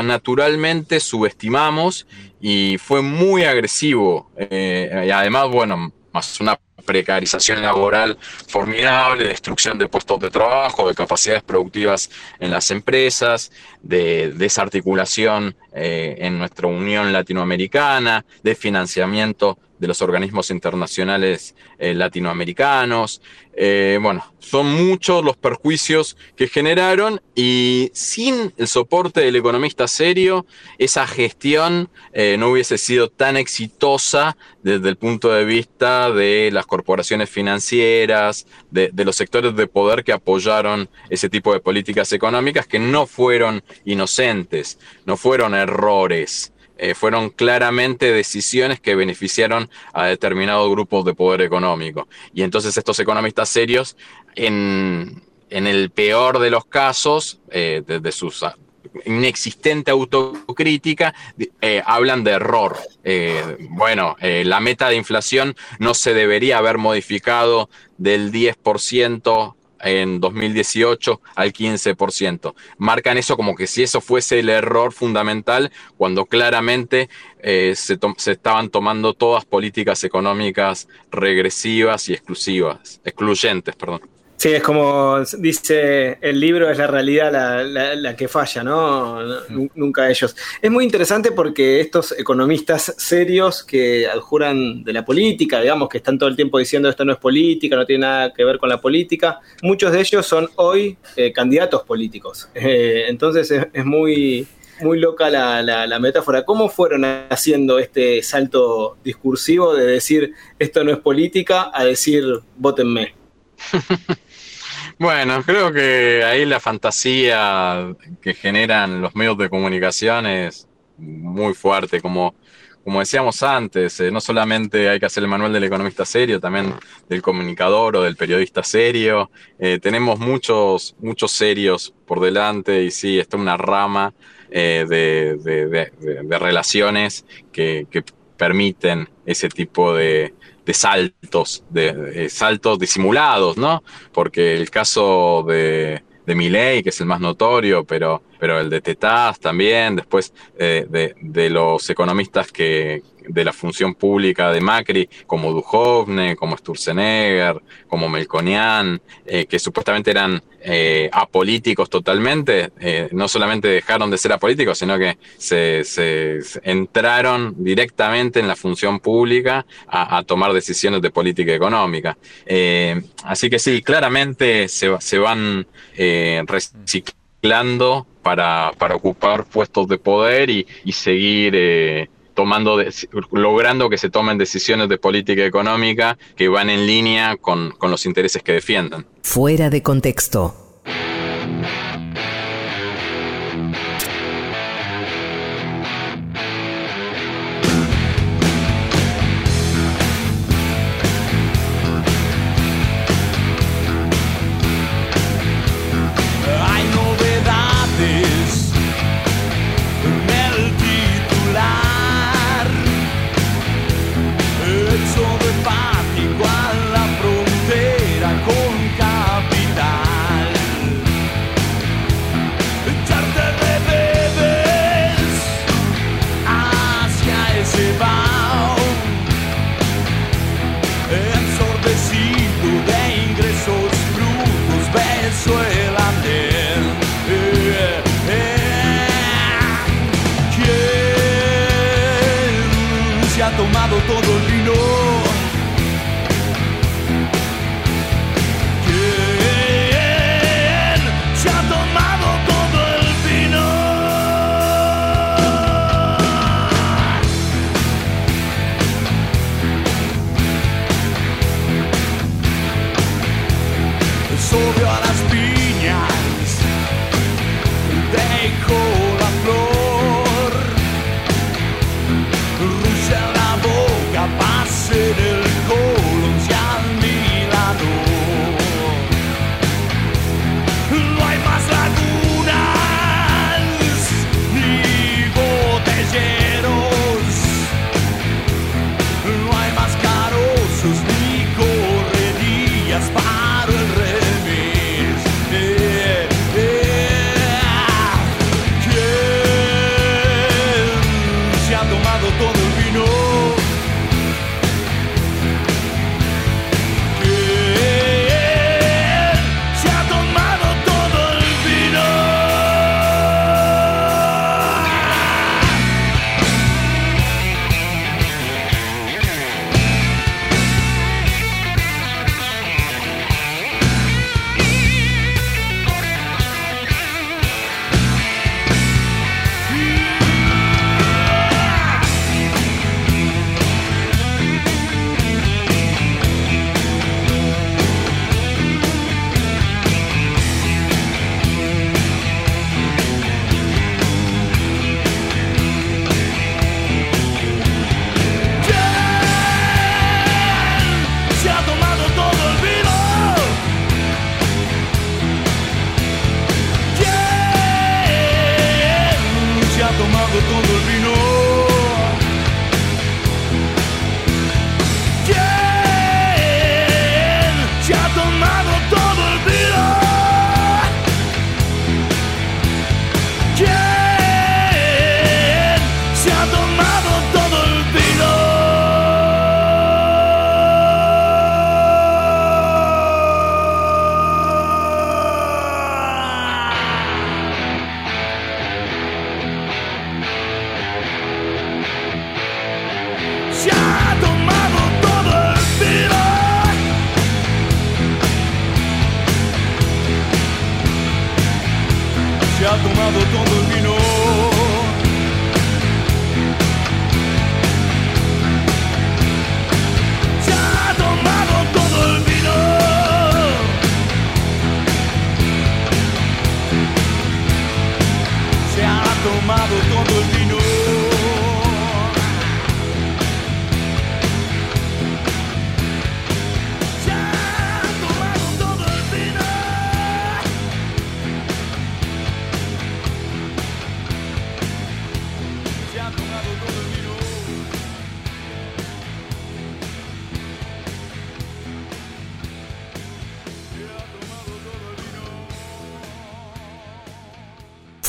S5: naturalmente subestimamos y fue muy agresivo. Eh, y además, bueno, más una precarización laboral formidable, destrucción de puestos de trabajo, de capacidades productivas en las empresas, de desarticulación eh, en nuestra Unión Latinoamericana, de financiamiento de los organismos internacionales eh, latinoamericanos. Eh, bueno, son muchos los perjuicios que generaron y sin el soporte del economista serio, esa gestión eh, no hubiese sido tan exitosa desde el punto de vista de las corporaciones financieras, de, de los sectores de poder que apoyaron ese tipo de políticas económicas que no fueron inocentes, no fueron errores. Eh, fueron claramente decisiones que beneficiaron a determinados grupos de poder económico. Y entonces estos economistas serios, en, el peor de los casos, eh, desde su inexistente autocrítica, eh, hablan de error. bueno, la meta de inflación no se debería haber modificado del 10% en 2018 al 15%. Marcan eso como que si eso fuese el error fundamental, cuando claramente eh, se, se, estaban tomando todas políticas económicas regresivas y exclusivas, excluyentes, perdón.
S2: Sí, es como dice el libro, es la realidad la, que falla, ¿no? Nunca ellos. Es muy interesante porque estos economistas serios que adjuran de la política, digamos, que están todo el tiempo diciendo esto no es política, no tiene nada que ver con la política, muchos de ellos son hoy eh, candidatos políticos. Eh, entonces es, muy, muy loca la, la, metáfora. ¿Cómo fueron haciendo este salto discursivo de decir esto no es política a decir votenme?
S5: Bueno, creo que ahí la fantasía que generan los medios de comunicación es muy fuerte, como, como decíamos antes, eh, no solamente hay que hacer el manual del economista serio, también del comunicador o del periodista serio. Eh, tenemos muchos, muchos serios por delante y sí, está una rama eh, de, relaciones que permiten ese tipo de, de saltos, de, saltos disimulados, ¿no? Porque el caso de, de Milley, que es el más notorio, pero, pero el de Tetaz también, después eh, de, los economistas que, de la función pública de Macri, como Duhovne, como Sturzenegger, como Melconian, eh, que supuestamente eran eh, apolíticos totalmente, no solamente dejaron de ser apolíticos, sino que se, entraron directamente en la función pública a, tomar decisiones de política económica. así que sí, claramente se, se van reciclando para, para, ocupar puestos de poder y, y seguir tomando, logrando que se tomen decisiones de política económica que van en línea con, con los intereses que defiendan.
S3: Fuera de contexto.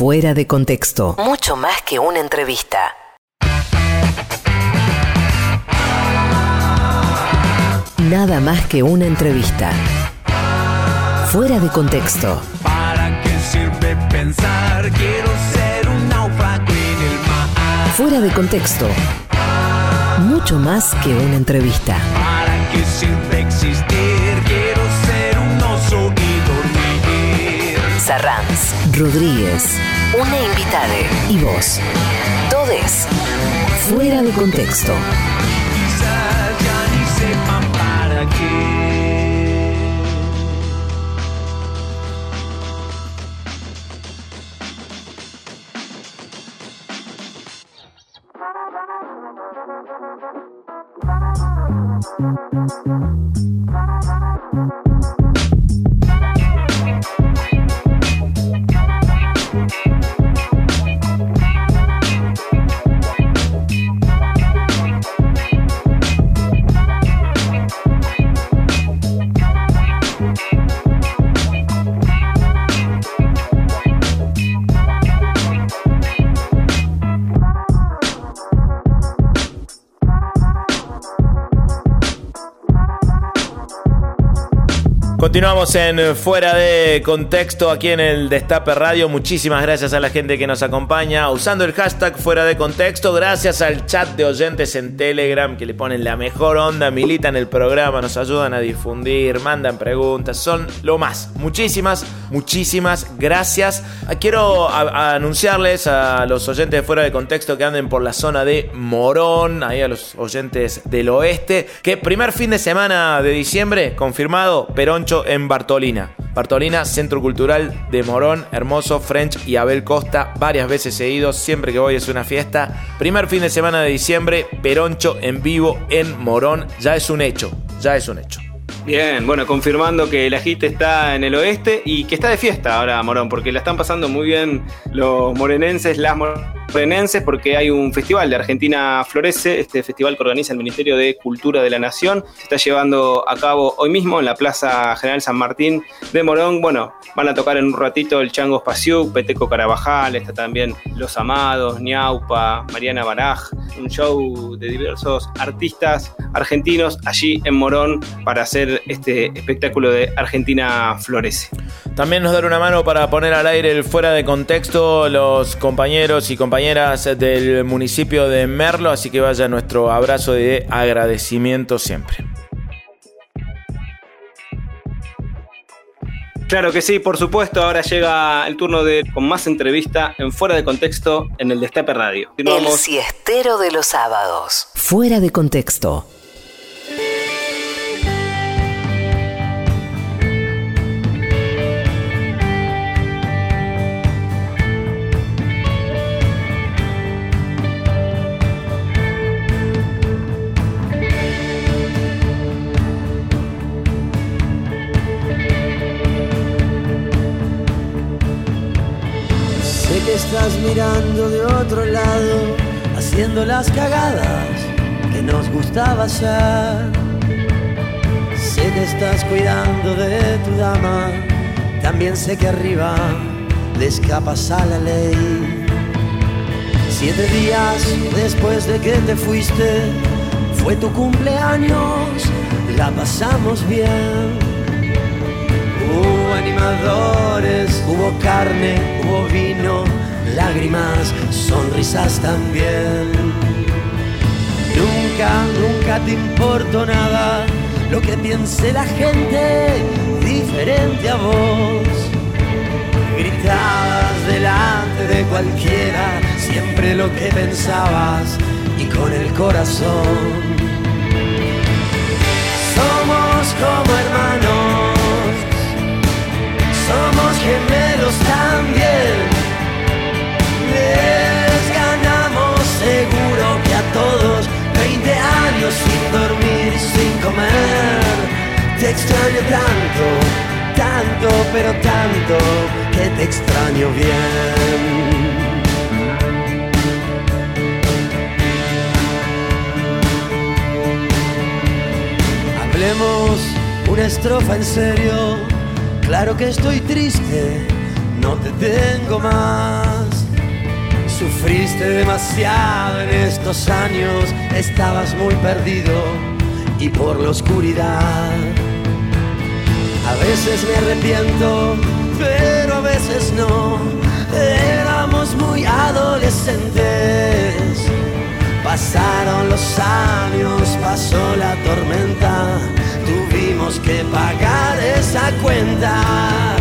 S3: Fuera de contexto. Mucho más que una entrevista. Nada más que una entrevista. Fuera de contexto.
S8: ¿Para qué sirve pensar? Quiero ser un náufrago en el mar.
S3: Fuera de contexto. Mucho más que una entrevista.
S8: ¿Para qué sirve existir? Quiero ser un oso y dormir.
S3: Sarranz. Rodríguez. Una invitada. Y vos. Todes. Fuera de contexto.
S1: Continuamos en Fuera de Contexto aquí en el Destape Radio. Muchísimas gracias a la gente que nos acompaña usando el hashtag Fuera de Contexto. Gracias al chat de oyentes en Telegram que le ponen la mejor onda, militan el programa, nos ayudan a difundir, mandan preguntas. Son lo más. Muchísimas, muchísimas gracias. Quiero a- a anunciarles a los oyentes de Fuera de Contexto que anden por la zona de Morón, ahí a los oyentes del oeste, que primer fin de semana de diciembre, confirmado, Peroncho en Bartolina. Bartolina, Centro Cultural de Morón, Hermoso, French y Abel Costa, varias veces seguidos, siempre que voy es una fiesta. Primer fin de semana de diciembre, Peroncho en vivo en Morón, ya es un hecho, ya es un hecho.
S2: Bien, bueno, confirmando que la HIT está en el oeste y que está de fiesta ahora Morón, porque la están pasando muy bien los morenenses, las morenenses, porque hay un festival de Argentina Florece, este festival que organiza el Ministerio de Cultura de la Nación. Se está llevando a cabo hoy mismo en la Plaza General San Martín de Morón. Bueno, van a tocar en un ratito el Chango Spasiuk, Peteco Carabajal, está también Los Amados, Ñaupa, Mariana Baraj, un show de diversos artistas argentinos allí en Morón para hacer este espectáculo de Argentina Florece.
S1: También nos dan una mano para poner al aire el fuera de contexto los compañeros y compañeras del municipio de Merlo, así que vaya nuestro abrazo de agradecimiento siempre.
S2: Claro que sí, por supuesto. Ahora llega el turno de con más entrevista en Fuera de Contexto en el Destape Radio.
S3: El siestero de los sábados. Fuera de contexto.
S7: Estás mirando de otro lado, haciendo las cagadas que nos gustaba hacer. Sé que estás cuidando de tu dama, también sé que arriba le escapas a la ley. Siete días después de que te fuiste, fue tu cumpleaños, la pasamos bien. Hubo animadores, hubo carne, hubo vino, lágrimas, sonrisas también. Nunca, nunca te importó nada lo que piense la gente diferente a vos. Gritabas delante de cualquiera siempre lo que pensabas y con el corazón. Somos como hermanos, somos gemelos también. Sin dormir, sin comer. Te extraño tanto, tanto, pero tanto, que te extraño bien. Hablemos una estrofa en serio. Claro que estoy triste, no te tengo más. Sufriste demasiado en estos años, estabas muy perdido y por la oscuridad. A veces me arrepiento, pero a veces no. Éramos muy adolescentes. Pasaron los años, pasó la tormenta, tuvimos que pagar esa cuenta.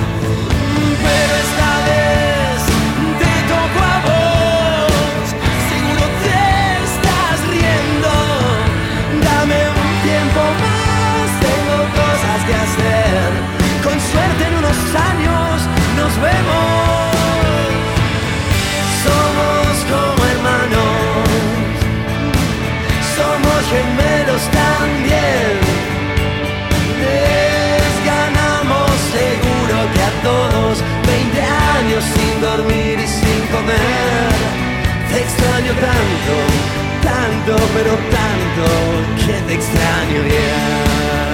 S7: Nos vemos. Somos como hermanos, somos gemelos también. Les ganamos seguro que a todos 20 años sin dormir y sin comer. Te extraño tanto, tanto, pero tanto, que te extraño bien.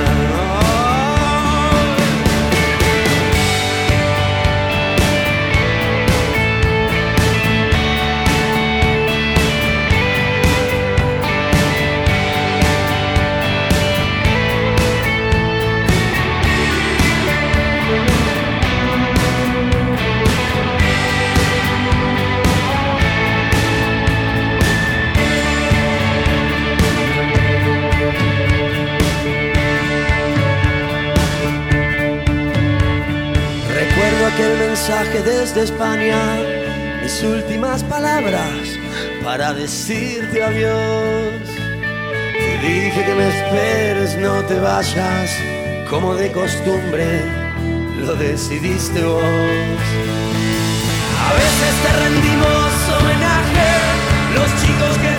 S7: Mensaje desde España, mis últimas palabras para decirte adiós. Te dije que me esperes, no te vayas, como de costumbre lo decidiste vos. A veces te rendimos homenaje, los chicos que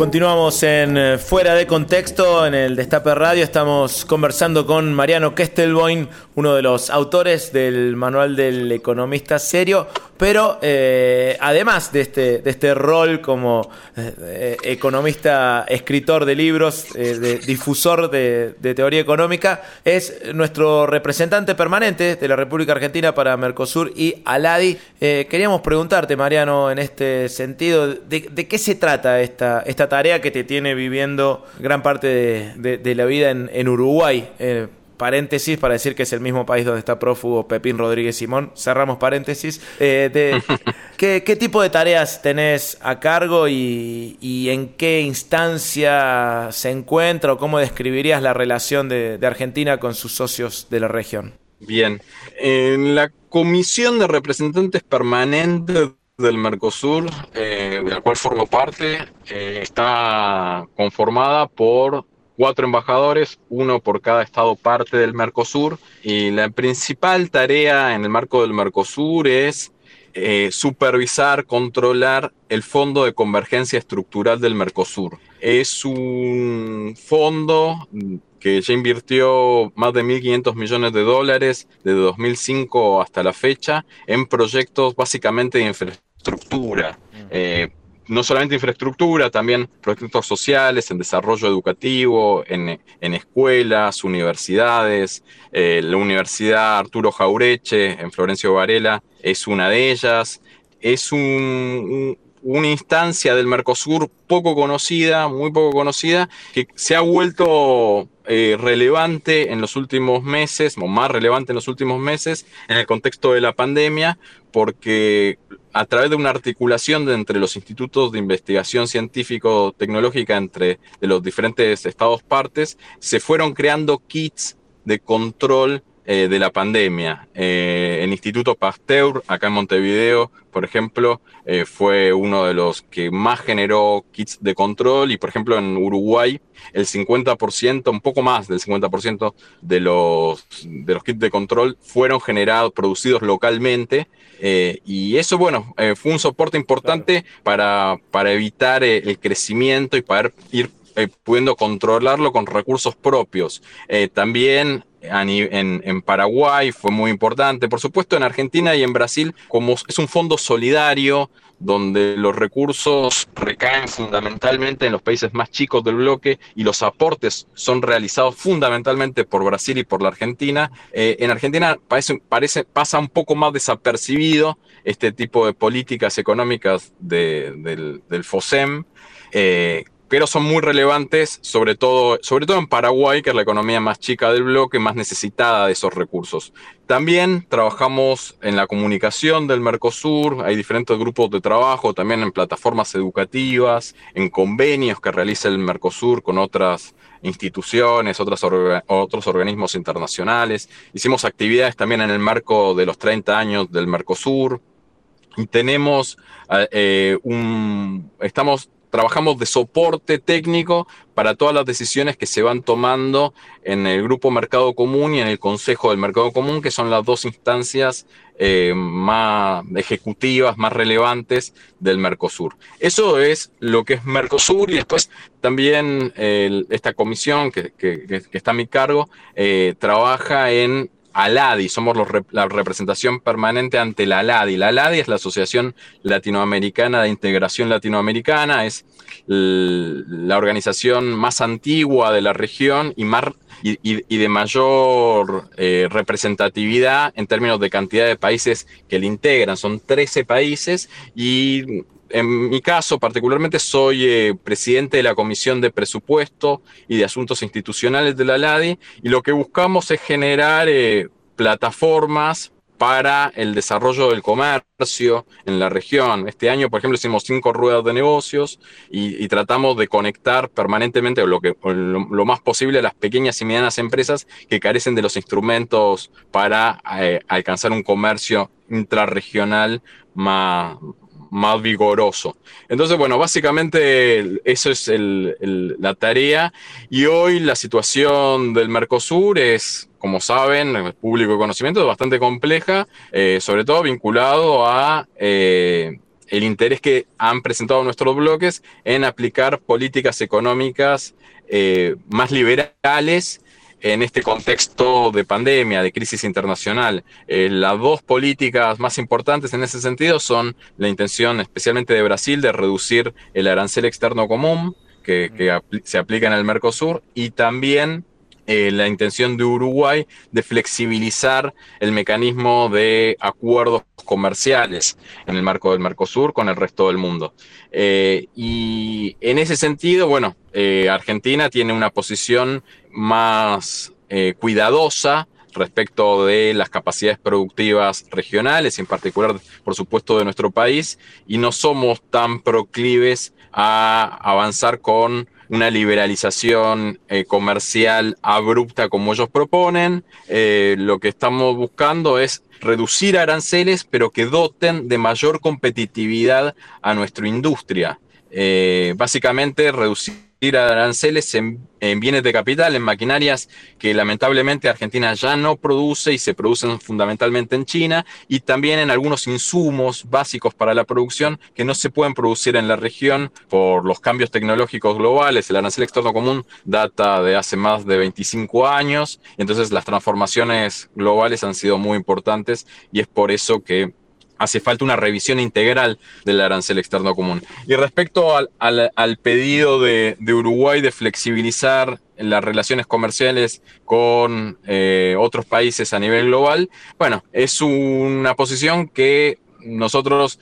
S1: Continuamos en eh, Fuera de Contexto, en el Destape Radio. Estamos conversando con Mariano Kestelboin, uno de los autores del Manual del Economista Serio. Pero eh, además de este, de este rol como eh, economista, escritor de libros, difusor de, teoría económica, es nuestro representante permanente de la República Argentina para Mercosur y Aladi. Queríamos preguntarte, Mariano, en este sentido, ¿de, de qué se trata esta, esta tarea que te tiene viviendo gran parte de, de- de la vida en, en Uruguay? Eh, paréntesis para decir que es el mismo país donde está prófugo Pepín Rodríguez Simón. Cerramos paréntesis. Eh, de- ¿qué, qué tipo de tareas tenés a cargo y, y en qué instancia se encuentra o cómo describirías la relación de, de Argentina con sus socios de la región?
S5: Bien, en la Comisión de Representantes Permanentes del Mercosur, eh, de la cual formo parte, eh, está conformada por cuatro embajadores, uno por cada estado parte del Mercosur, y la principal tarea en el marco del Mercosur es eh, supervisar, controlar el Fondo de Convergencia Estructural del Mercosur. Es un fondo que ya invirtió más de 1.500 millones de dólares desde 2005 hasta la fecha en proyectos básicamente de infraestructura. Eh, no solamente infraestructura, también proyectos sociales, en desarrollo educativo, en, en escuelas, universidades. Eh, la Universidad Arturo Jaureche en Florencio Varela es una de ellas. Es un- un- una instancia del Mercosur poco conocida, muy poco conocida, que se ha vuelto eh, relevante en los últimos meses, o más relevante en los últimos meses, en el contexto de la pandemia, porque a través de una articulación entre los institutos de investigación científico-tecnológica entre de los diferentes estados partes, se fueron creando kits de control eh, de la pandemia. Eh, el Instituto Pasteur, acá en Montevideo, por ejemplo, eh, fue uno de los que más generó kits de control y, por ejemplo, en Uruguay, el 50%, un poco más del 50% de los, de los kits de control fueron generados, producidos localmente. y eso, bueno, fue un soporte importante para, para evitar el crecimiento y poder ir pudiendo controlarlo con recursos propios. Eh, también en, Paraguay fue muy importante. Por supuesto, en Argentina y en Brasil, como es un fondo solidario, donde los recursos recaen fundamentalmente en los países más chicos del bloque y los aportes son realizados fundamentalmente por Brasil y por la Argentina. Eh, en Argentina parece, parece, pasa un poco más desapercibido este tipo de políticas económicas de- del, del FOSEM. eh, pero son muy relevantes, sobre todo, sobre todo en Paraguay, que es la economía más chica del bloque, más necesitada de esos recursos. También trabajamos en la comunicación del Mercosur, hay diferentes grupos de trabajo, también en plataformas educativas, en convenios que realiza el Mercosur con otras instituciones, otras otros organismos internacionales. Hicimos actividades también en el marco de los 30 años del Mercosur. Y tenemos eh, eh, un. Estamos. Trabajamos de soporte técnico para todas las decisiones que se van tomando en el Grupo Mercado Común y en el Consejo del Mercado Común, que son las dos instancias eh, más ejecutivas, más relevantes del Mercosur. Eso es lo que es Mercosur y después también el- esta comisión que- que- que está a mi cargo eh, trabaja en ALADI, somos los la representación permanente ante la ALADI. La ALADI es la Asociación Latinoamericana de Integración Latinoamericana, es la organización más antigua de la región y, y, de mayor eh, representatividad en términos de cantidad de países que le integran. Son 13 países y en mi caso particularmente soy eh, presidente de la Comisión de Presupuesto y de Asuntos Institucionales de la LADI y lo que buscamos es generar eh, plataformas para el desarrollo del comercio en la región. Este año, por ejemplo, hicimos cinco ruedas de negocios y, tratamos de conectar permanentemente o lo más posible a las pequeñas y medianas empresas que carecen de los instrumentos para eh, alcanzar un comercio intrarregional más, más vigoroso. Entonces, bueno, básicamente eso es la tarea y hoy la situación del Mercosur es, como saben, el público de conocimiento, bastante compleja, eh, sobre todo vinculado a... eh, el interés que han presentado nuestros bloques en aplicar políticas económicas eh, más liberales en este contexto de pandemia, de crisis internacional. Eh, las dos políticas más importantes en ese sentido son la intención, especialmente de Brasil, de reducir el arancel externo común que, que se aplica en el Mercosur y también eh, la intención de Uruguay de flexibilizar el mecanismo de acuerdos comerciales en el marco del Mercosur con el resto del mundo. Eh, y en ese sentido, bueno, eh, Argentina tiene una posición más cuidadosa respecto de las capacidades productivas regionales, en particular, por supuesto, de nuestro país, y no somos tan proclives a avanzar con una liberalización eh, comercial abrupta como ellos proponen. Eh, lo que estamos buscando es reducir aranceles, pero que doten de mayor competitividad a nuestra industria. Eh, básicamente, reducir aranceles en, en bienes de capital, en maquinarias que lamentablemente Argentina ya no produce y se producen fundamentalmente en China, y también en algunos insumos básicos para la producción que no se pueden producir en la región por los cambios tecnológicos globales. El arancel externo común data de hace más de 25 años, entonces las transformaciones globales han sido muy importantes y es por eso que hace falta una revisión integral del arancel externo común. Y respecto al, pedido de, de Uruguay de flexibilizar las relaciones comerciales con eh, otros países a nivel global, bueno, es una posición que nosotros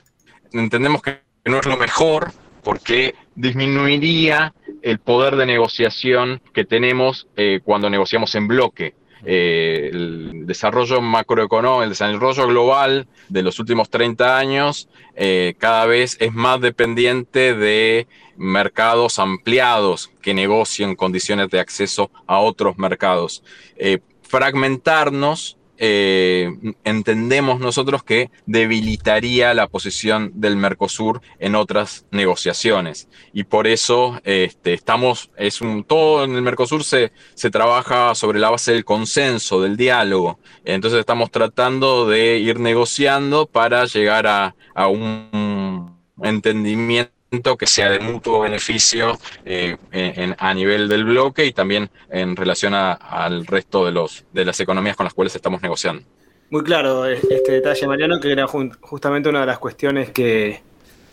S5: entendemos que no es lo mejor porque disminuiría el poder de negociación que tenemos eh, cuando negociamos en bloque. Eh, el desarrollo macroeconómico, el desarrollo global de los últimos 30 años eh, cada vez es más dependiente de mercados ampliados que negocien condiciones de acceso a otros mercados. Eh, fragmentarnos eh, entendemos nosotros que debilitaría la posición del Mercosur en otras negociaciones. Y por eso este, estamos, es un, todo en el Mercosur se, se trabaja sobre la base del consenso, del diálogo. Entonces estamos tratando de ir negociando para llegar a, a un entendimiento que sea de mutuo beneficio eh, a nivel del bloque y también en relación al resto de, los, de las economías con las cuales estamos negociando.
S2: Muy claro este detalle, Mariano, que era justamente una de las cuestiones que,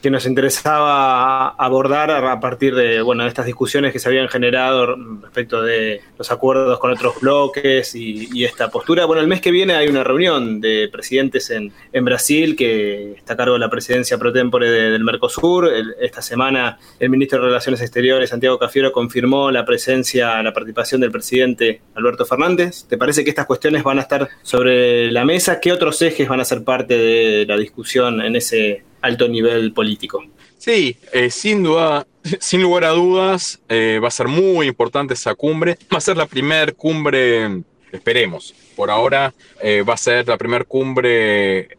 S2: que nos interesaba abordar a partir de bueno, de estas discusiones que se habían generado respecto de los acuerdos con otros bloques y, esta postura. Bueno, el mes que viene hay una reunión de presidentes en, Brasil que está a cargo de la presidencia pro tempore de- del Mercosur. Esta semana el ministro de Relaciones Exteriores, Santiago Cafiero, confirmó la presencia, la participación del presidente Alberto Fernández. ¿Te parece que estas cuestiones van a estar sobre la mesa? ¿Qué otros ejes van a ser parte de la discusión en ese alto nivel político?
S5: Sí, eh, sin duda, sin lugar a dudas, eh, va a ser muy importante esa cumbre. Va a ser la primer cumbre, esperemos, por ahora eh, va a ser la primer cumbre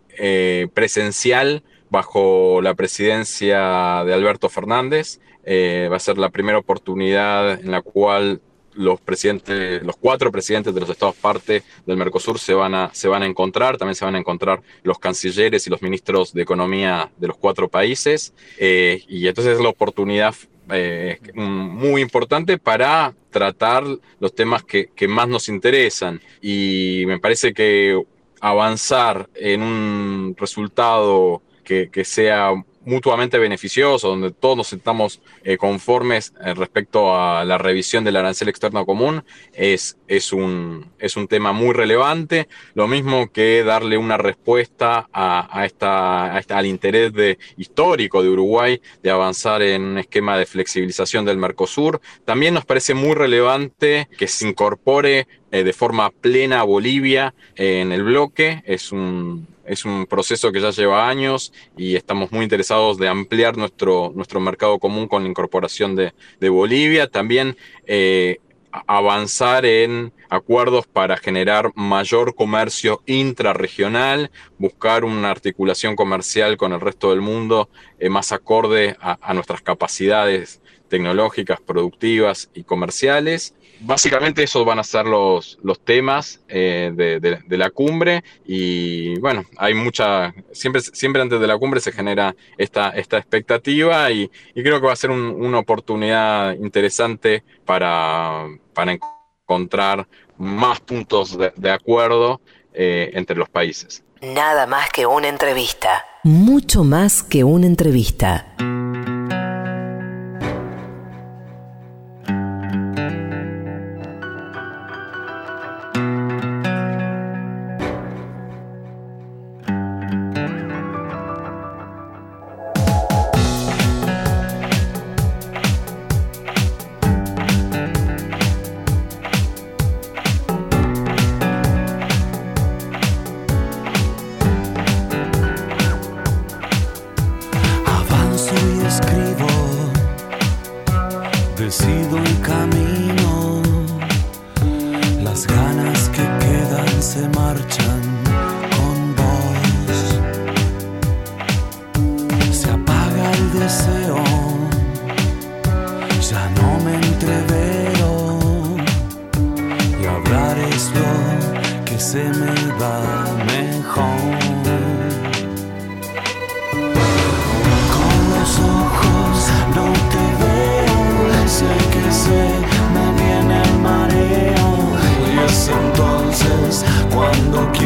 S5: presencial bajo la presidencia de Alberto Fernández. Va a ser la primera oportunidad en la cual los presidentes, los cuatro presidentes de los estados parte del Mercosur se van a, se van a encontrar, también se van a encontrar los cancilleres y los ministros de economía de los cuatro países, eh, y entonces es la oportunidad eh, muy importante para tratar los temas que, más nos interesan, y me parece que avanzar en un resultado que sea mutuamente beneficioso, donde todos nos sentamos eh, conformes eh, respecto a la revisión del arancel externo común, es, es, un, es un tema muy relevante. Lo mismo que darle una respuesta a, esta- al interés de, histórico de Uruguay de avanzar en un esquema de flexibilización del Mercosur. También nos parece muy relevante que se incorpore eh, de forma plena a Bolivia eh, en el bloque. Es un, es un proceso que ya lleva años y estamos muy interesados de ampliar nuestro, nuestro mercado común con la incorporación de, de Bolivia. También eh, avanzar en acuerdos para generar mayor comercio intrarregional, buscar una articulación comercial con el resto del mundo más acorde a nuestras capacidades tecnológicas, productivas y comerciales. Básicamente esos van a ser los, los temas eh, de, de- de la cumbre y bueno, hay mucha, siempre, siempre antes de la cumbre se genera esta, esta expectativa y, y creo que va a ser un- una oportunidad interesante para, para encontrar más puntos de, de acuerdo eh, entre los países.
S3: Nada más que una entrevista. Mucho más que una entrevista.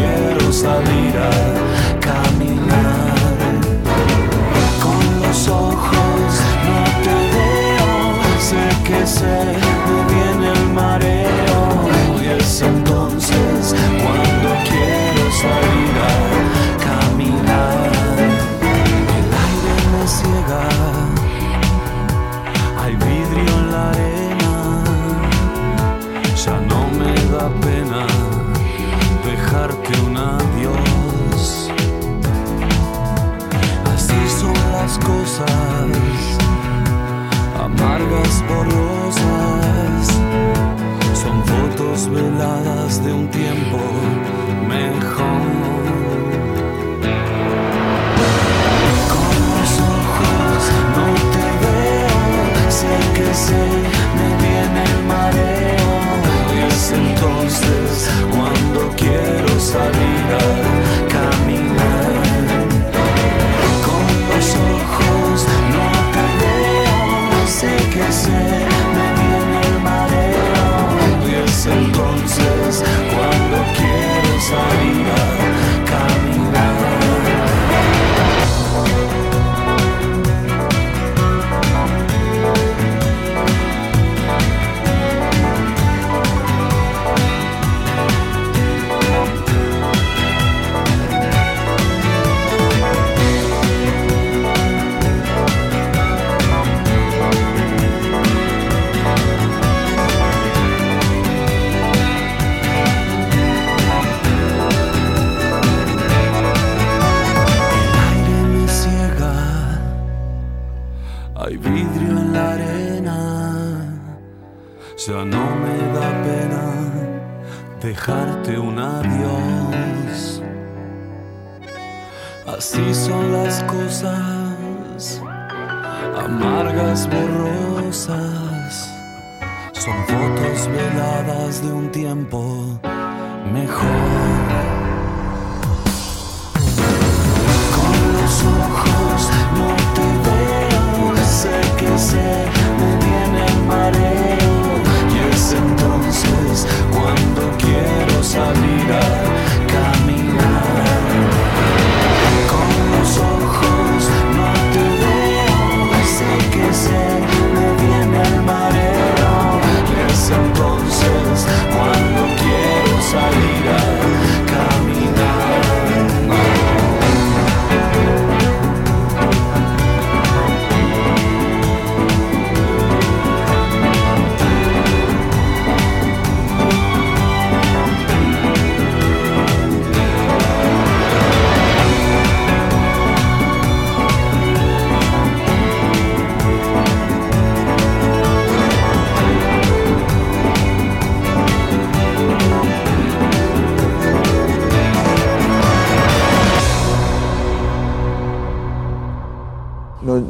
S8: Quiero salir a dejarte un adiós. Así son las cosas, amargas, borrosas. Son fotos veladas de un tiempo mejor.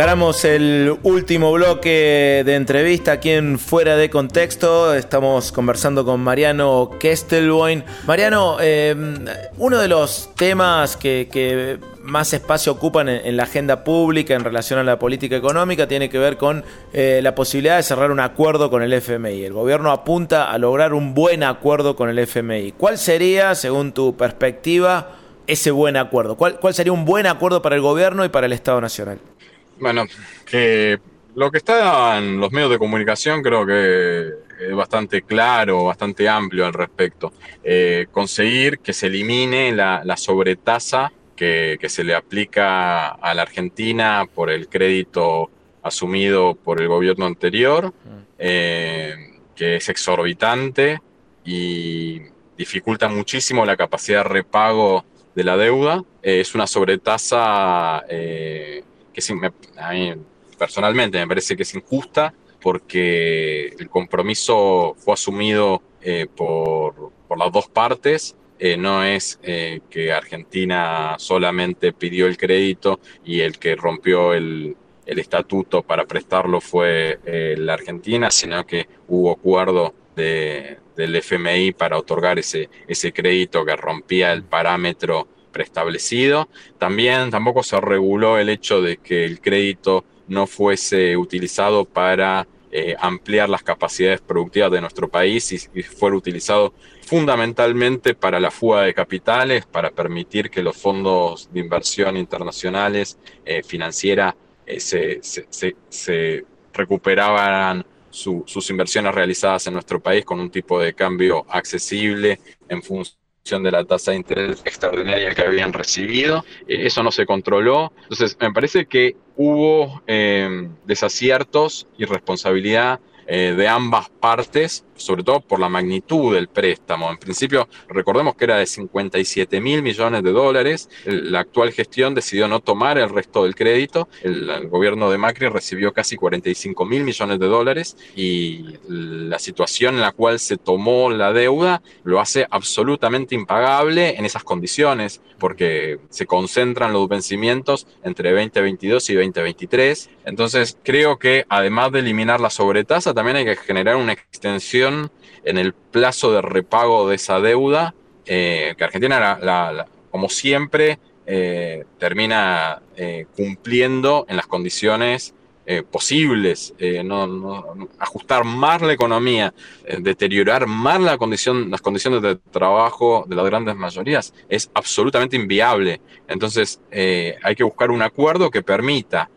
S1: Encaramos el último bloque de entrevista aquí en Fuera de Contexto. Estamos conversando con Mariano Kestelboin. Mariano, eh, uno de los temas que, más espacio ocupan en, en la agenda pública en relación a la política económica tiene que ver con eh, la posibilidad de cerrar un acuerdo con el FMI. El gobierno apunta a lograr un buen acuerdo con el FMI. ¿Cuál sería, según tu perspectiva, ese buen acuerdo? ¿Cuál, cuál sería un buen acuerdo para el gobierno y para el Estado Nacional?
S5: Bueno, que lo que está en los medios de comunicación creo que es bastante claro, bastante amplio al respecto. Eh, conseguir que se elimine la, la sobretasa que, que se le aplica a la Argentina por el crédito asumido por el gobierno anterior, eh, que es exorbitante y dificulta muchísimo la capacidad de repago de la deuda. Eh, es una sobretasa eh, que sí, me- a mí personalmente me parece que es injusta porque el compromiso fue asumido eh, por, por las dos partes. Eh, no es eh, que Argentina solamente pidió el crédito y el que rompió el, el estatuto para prestarlo fue la Argentina, sino que hubo acuerdo de- del FMI para otorgar ese, ese crédito que rompía el parámetro preestablecido. También tampoco se reguló el hecho de que el crédito no fuese utilizado para eh, ampliar las capacidades productivas de nuestro país y, y fuera utilizado fundamentalmente para la fuga de capitales, para permitir que los fondos de inversión internacionales eh, financiera eh, se, se- su- sus inversiones realizadas en nuestro país con un tipo de cambio accesible en función de la tasa de interés extraordinaria que habían recibido. Eh, eso no se controló. Entonces, me parece que hubo eh, desaciertos y responsabilidad eh, de ambas partes, sobre todo por la magnitud del préstamo. En principio, recordemos que era de 57 mil millones de dólares. La actual gestión decidió no tomar el resto del crédito. El, el gobierno de Macri recibió casi 45 mil millones de dólares y la situación en la cual se tomó la deuda lo hace absolutamente impagable en esas condiciones, porque se concentran los vencimientos entre 2022 y 2023. Entonces, creo que además de eliminar la sobretasa, también hay que generar una extensión en el plazo de repago de esa deuda, eh, que Argentina, la- la- la- como siempre, eh, termina eh, cumpliendo en las condiciones eh, posibles, no, no- ajustar más la economía, deteriorar más la condición, las condiciones de trabajo de las grandes mayorías, es absolutamente inviable. Entonces, hay que buscar un acuerdo que permita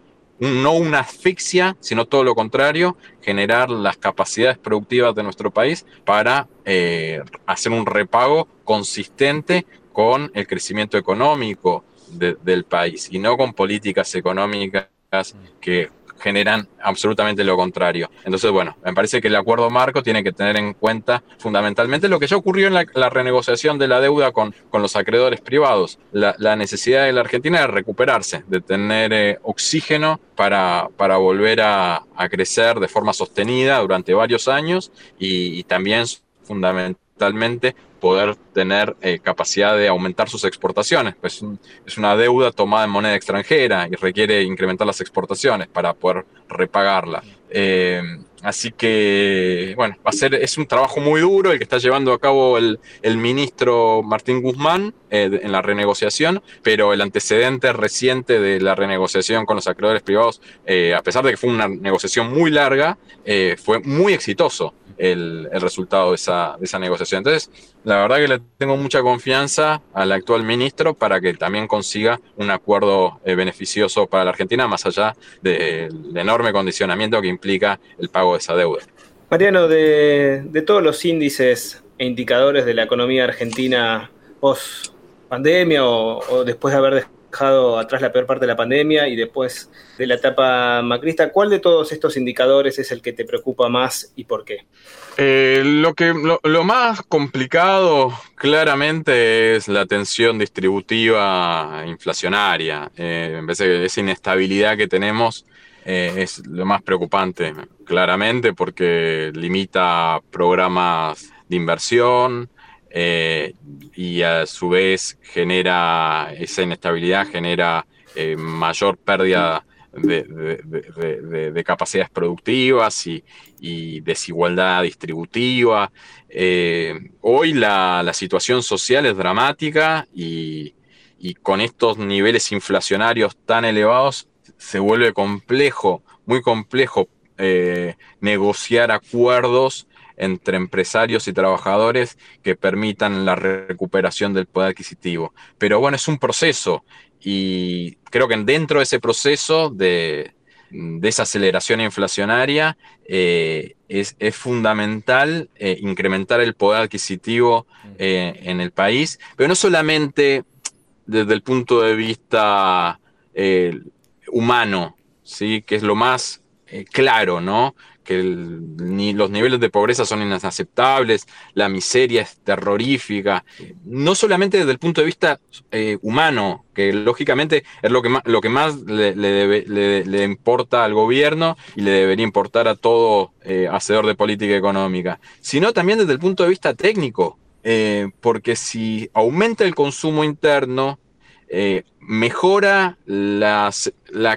S5: no una asfixia, sino todo lo contrario, generar las capacidades productivas de nuestro país para eh, hacer un repago consistente con el crecimiento económico de- del país y no con políticas económicas que generan absolutamente lo contrario. Entonces, bueno, me parece que el acuerdo marco tiene que tener en cuenta fundamentalmente lo que ya ocurrió en la, renegociación de la deuda con, con los acreedores privados, la, necesidad de la Argentina de recuperarse, de tener eh, oxígeno para, para volver a, crecer de forma sostenida durante varios años y también fundamentalmente poder tener eh, capacidad de aumentar sus exportaciones. Pues un- es una deuda tomada en moneda extranjera y requiere incrementar las exportaciones para poder repagarla. Eh, así que, bueno, va a ser, es un trabajo muy duro el que está llevando a cabo el, el ministro Martín Guzmán eh, en la renegociación, pero el antecedente reciente de la renegociación con los acreedores privados, a pesar de que fue una negociación muy larga, fue muy exitoso el, el resultado de esa, de esa negociación. Entonces, la verdad que le tengo mucha confianza al actual ministro para que también consiga un acuerdo eh, beneficioso para la Argentina, más allá del enorme condicionamiento que implica el pago de esa deuda.
S2: Mariano, de, de todos los índices e indicadores de la economía argentina post pandemia o, o después de haber atrás la peor parte de la pandemia y después de la etapa macrista, ¿cuál de todos estos indicadores es el que te preocupa más y por qué?
S5: Eh, lo, que, lo, más complicado claramente es la tensión distributiva inflacionaria. Me parece que esa inestabilidad que tenemos eh, es lo más preocupante, claramente, porque limita programas de inversión eh, y a su vez genera esa inestabilidad, genera eh, mayor pérdida de, de- de- de- de capacidades productivas y, desigualdad distributiva. Eh, hoy la, situación social es dramática y, con estos niveles inflacionarios tan elevados se vuelve complejo, muy complejo negociar acuerdos entre empresarios y trabajadores que permitan la recuperación del poder adquisitivo. Pero bueno, es un proceso y creo que dentro de ese proceso de, de esa aceleración inflacionaria eh, es, es fundamental eh, incrementar el poder adquisitivo eh, en el país, pero no solamente desde el punto de vista humano, ¿sí? que es lo más claro, ¿no? Que los niveles de pobreza son inaceptables, la miseria es terrorífica, no solamente desde el punto de vista eh, humano, que lógicamente es lo que más, lo que más le importa al gobierno y le debería importar a todo eh, hacedor de política económica, sino también desde el punto de vista técnico, eh, porque si aumenta el consumo interno, eh, mejora la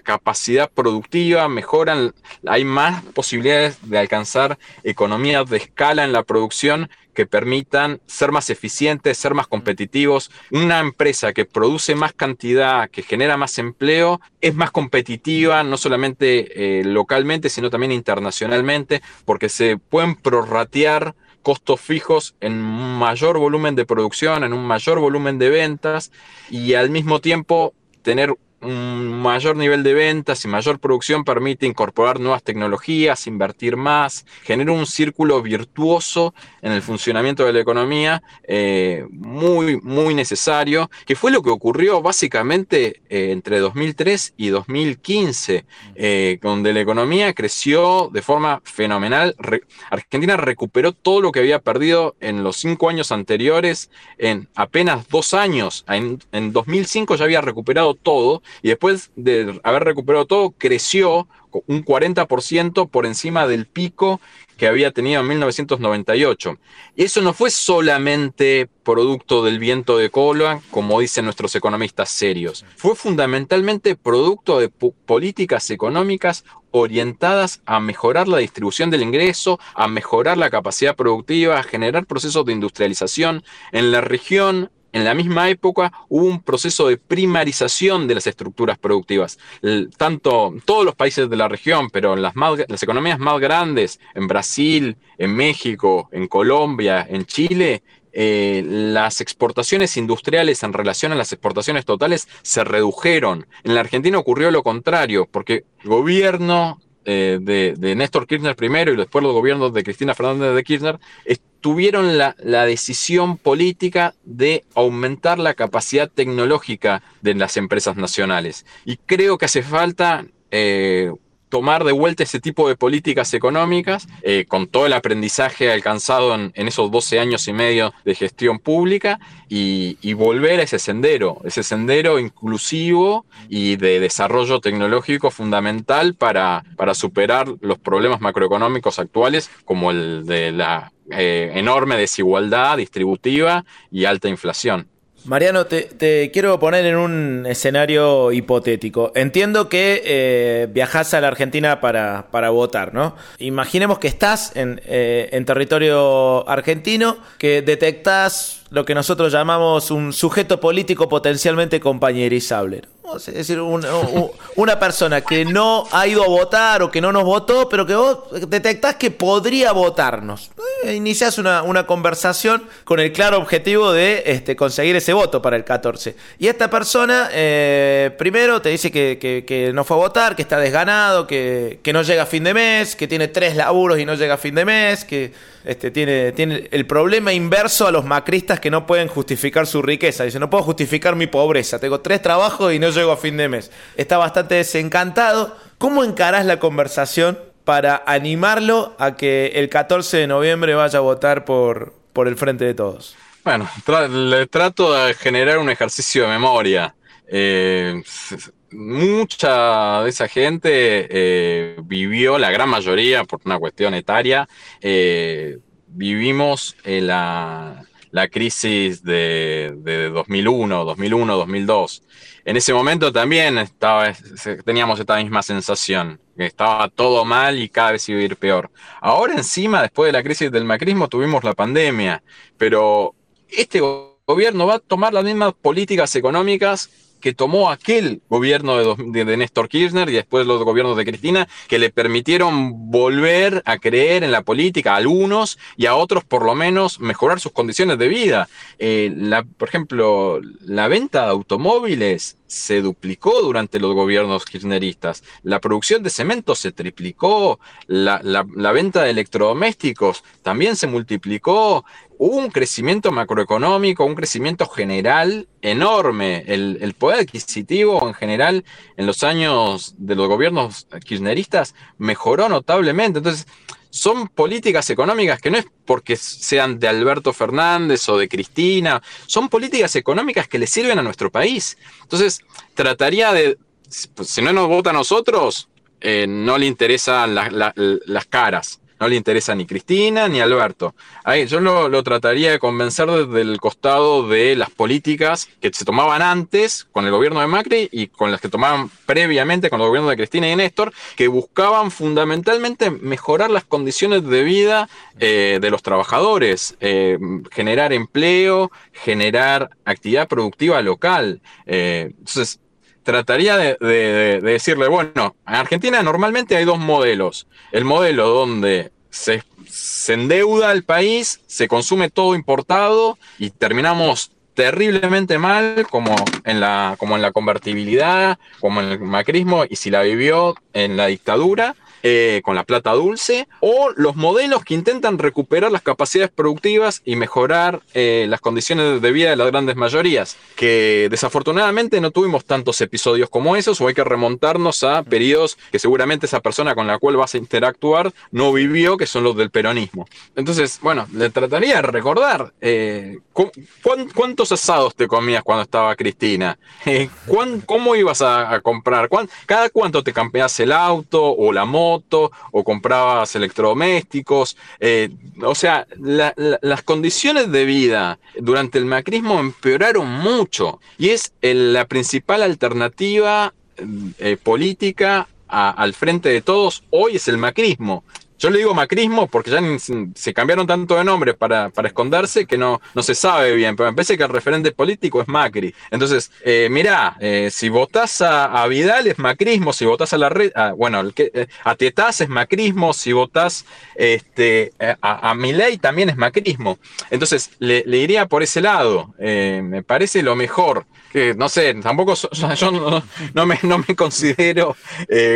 S5: capacidad productiva, mejoran, hay más posibilidades de alcanzar economías de escala en la producción que permitan ser más eficientes, ser más competitivos. Una empresa que produce más cantidad, que genera más empleo, es más competitiva, no solamente eh, localmente, sino también internacionalmente, porque se pueden prorratear costos fijos en un mayor volumen de producción, en un mayor volumen de ventas y al mismo tiempo tener un mayor nivel de ventas y mayor producción permite incorporar nuevas tecnologías, invertir más, genera un círculo virtuoso en el funcionamiento de la economía eh, muy, muy necesario, que fue lo que ocurrió básicamente eh, entre 2003 y 2015, eh, donde la economía creció de forma fenomenal. Argentina recuperó todo lo que había perdido en los cinco años anteriores en apenas dos años. En, en 2005 ya había recuperado todo y después de haber recuperado todo creció un 40% por encima del pico que había tenido en 1998. Y eso no fue solamente producto del viento de cola, como dicen nuestros economistas serios. Fue fundamentalmente producto de po- políticas económicas orientadas a mejorar la distribución del ingreso, a mejorar la capacidad productiva, a generar procesos de industrialización. En la región en la misma época hubo un proceso de primarización de las estructuras productivas. El- tanto todos los países de la región, pero en las, más- las economías más grandes, en Brasil, en México, en Colombia, en Chile, eh, las exportaciones industriales en relación a las exportaciones totales se redujeron. En la Argentina ocurrió lo contrario, porque el gobierno eh, de, de Néstor Kirchner primero y después los gobiernos de Cristina Fernández de Kirchner tuvieron la, la decisión política de aumentar la capacidad tecnológica de las empresas nacionales. Y creo que hace falta eh, tomar de vuelta ese tipo de políticas económicas, eh, con todo el aprendizaje alcanzado en, esos 12 años y medio de gestión pública, y, y volver a ese sendero, ese sendero inclusivo y de desarrollo tecnológico fundamental para, para superar los problemas macroeconómicos actuales, como el de la eh, enorme desigualdad distributiva y alta inflación.
S1: Mariano, te, te quiero poner en un escenario hipotético. Entiendo que eh, a la Argentina para, para votar, ¿no? Imaginemos que estás en, eh, en territorio argentino, que detectás lo que nosotros llamamos un sujeto político potencialmente compañerizable. ¿no? Es decir, un- un- una persona que no ha ido a votar o que no nos votó, pero que vos detectás que podría votarnos. Eh, Iniciás una, una conversación con el claro objetivo de este, conseguir ese voto para el 14. Y esta persona, eh, primero, te dice que, que- que no fue a votar, que está desganado, que, que no llega a fin de mes, que tiene tres laburos y no llega a fin de mes, que este, tiene, tiene el problema inverso a los macristas que no pueden justificar su riqueza. Dice, no puedo justificar mi pobreza, tengo tres trabajos y no llego a fin de mes. Está bastante desencantado. ¿Cómo encarás la conversación para animarlo a que el 14 de noviembre vaya a votar por, por el Frente de Todos?
S5: Bueno, le trato de generar un ejercicio de memoria. Eh, mucha de esa gente eh, vivió, la gran mayoría, por una cuestión etaria, eh, vivimos la, la crisis de, de 2001, 2001, 2002. En ese momento también estaba, teníamos esta misma sensación, que estaba todo mal y cada vez iba a ir peor. Ahora encima, después de la crisis del macrismo, tuvimos la pandemia, pero este go- gobierno va a tomar las mismas políticas económicas que tomó aquel gobierno de, Néstor Kirchner y después los gobiernos de Cristina, que le permitieron volver a creer en la política a algunos y a otros por lo menos mejorar sus condiciones de vida. Eh, por ejemplo, la venta de automóviles se duplicó durante los gobiernos kirchneristas, la producción de cemento se triplicó, la venta de electrodomésticos también se multiplicó, hubo un crecimiento macroeconómico, un crecimiento general enorme, el, poder adquisitivo en general en los años de los gobiernos kirchneristas mejoró notablemente, entonces son políticas económicas que no es porque sean de Alberto Fernández o de Cristina, son políticas económicas que le sirven a nuestro país. Entonces, trataría de, pues, si no nos vota a nosotros, eh, no le interesan la- la- las caras. No le interesa ni Cristina ni Alberto. Ahí, yo lo, lo trataría de convencer desde el costado de las políticas que se tomaban antes con el gobierno de Macri y con las que tomaban previamente con los gobiernos de Cristina y Néstor, que buscaban fundamentalmente mejorar las condiciones de vida eh, de los trabajadores, eh, generar empleo, generar actividad productiva local. Eh, entonces, trataría de, de- de decirle, bueno, en Argentina normalmente hay dos modelos. El modelo donde se, se endeuda el país, se consume todo importado y terminamos terriblemente mal como en la, como en la convertibilidad, como en el macrismo y si la vivió en la dictadura. Eh, con la plata dulce, o los modelos que intentan recuperar las capacidades productivas y mejorar eh, las condiciones de vida de las grandes mayorías, que desafortunadamente no tuvimos tantos episodios como esos, o hay que remontarnos a periodos que seguramente esa persona con la cual vas a interactuar no vivió, que son los del peronismo. Entonces, bueno, le trataría de recordar eh, cu- cuán- cuántos asados te comías cuando estaba Cristina, cuán- cómo ibas a, comprar, Cuán- cada cuánto te campeabas el auto o la moto o comprabas electrodomésticos. Eh, o sea, la- la- las condiciones de vida durante el macrismo empeoraron mucho y es el- la principal alternativa eh, política a- al frente de todos hoy es el macrismo. Yo le digo macrismo porque ya se cambiaron tanto de nombre para, para esconderse que no, no se sabe bien, pero me parece que el referente político es Macri. Entonces, eh, mirá, eh, si votás a, a Vidal es macrismo, si votás a la red, bueno, el que, eh, a Tetaz es macrismo, si votás este, a, a Milei también es macrismo. Entonces, le, le iría por ese lado. Eh, me parece lo mejor. Que no sé, tampoco so- yo no, no me, no me considero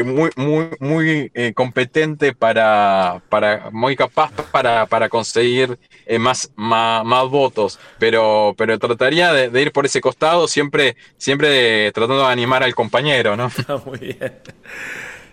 S5: muy, muy, muy competente para, para, muy capaz para, para conseguir eh, más, más, más votos, pero, pero trataría de, ir por ese costado, siempre, siempre tratando de animar al compañero, ¿no?
S1: Está muy bien.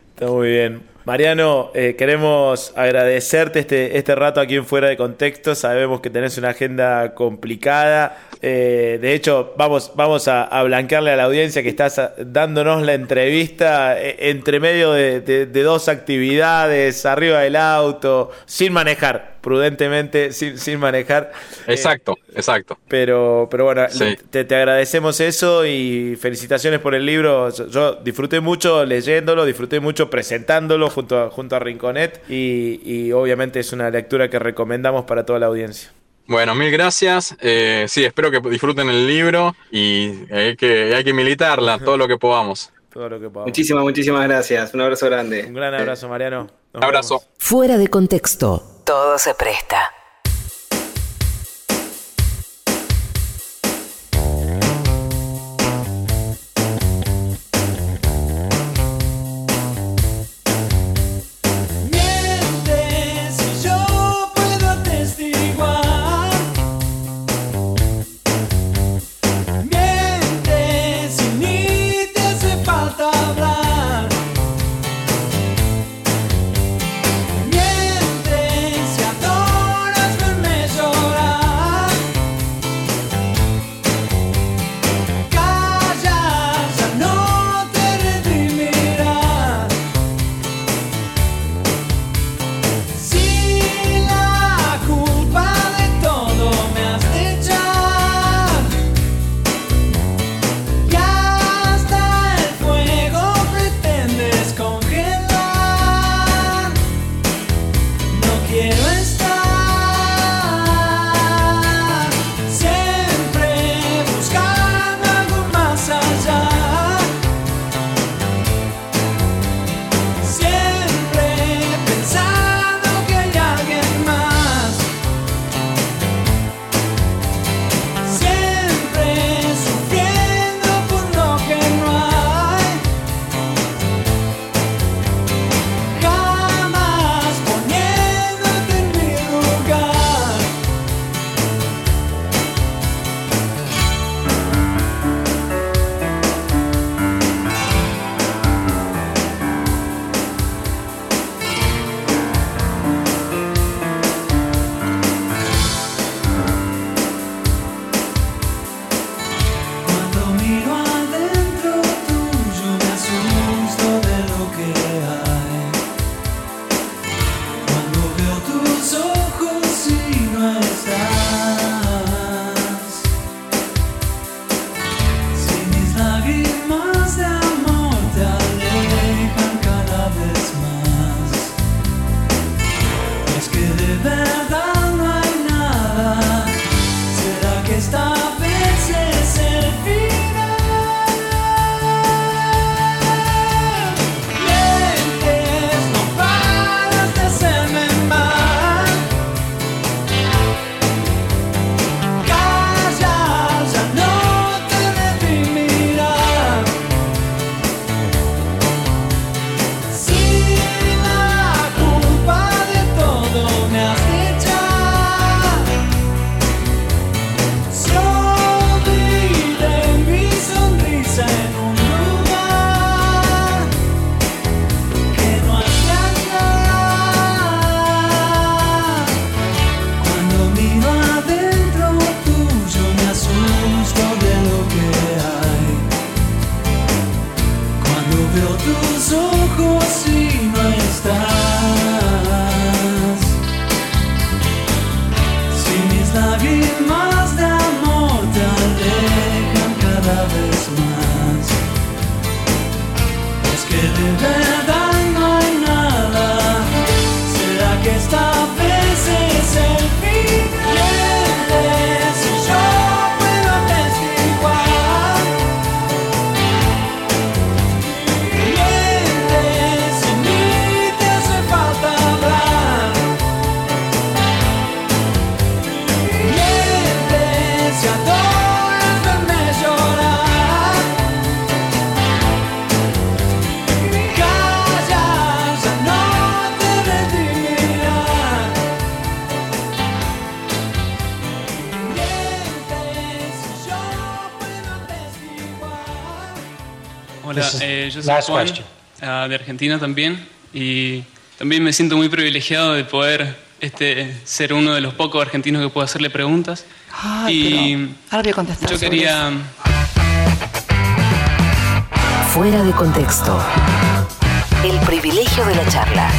S1: Está muy bien. Mariano, eh, queremos agradecerte este, este rato aquí en Fuera de Contexto. Sabemos que tenés una agenda complicada. Eh, de hecho, vamos, vamos a, a blanquearle a la audiencia que estás a- dándonos la entrevista eh, entre medio de, de- de dos actividades, arriba del auto, sin manejar, prudentemente, sin, sin manejar.
S5: Exacto, exacto.
S1: Pero, pero bueno,
S5: Sí.
S1: te, te agradecemos eso y felicitaciones por el libro. Yo, yo disfruté mucho leyéndolo, disfruté mucho presentándolo junto a, junto a Rinconet y, y obviamente es una lectura que recomendamos para toda la audiencia.
S5: Bueno, mil gracias. Eh, sí, espero que disfruten el libro y hay que, hay que militarla todo lo que podamos.
S1: Todo lo que podamos.
S2: Muchísimas, muchísimas gracias. Un abrazo grande.
S1: Un gran abrazo, Mariano.
S5: Abrazo.
S3: Fuera de contexto. Todo se presta.
S9: Last
S10: Juan,
S9: question.
S10: ah, de Argentina también, y también me siento muy privilegiado de poder este, ser uno de los pocos argentinos que puedo hacerle preguntas.
S11: Ay,
S10: y
S11: pero ahora voy a contestar
S10: yo quería...
S3: Fuera de contexto. El privilegio de la charla.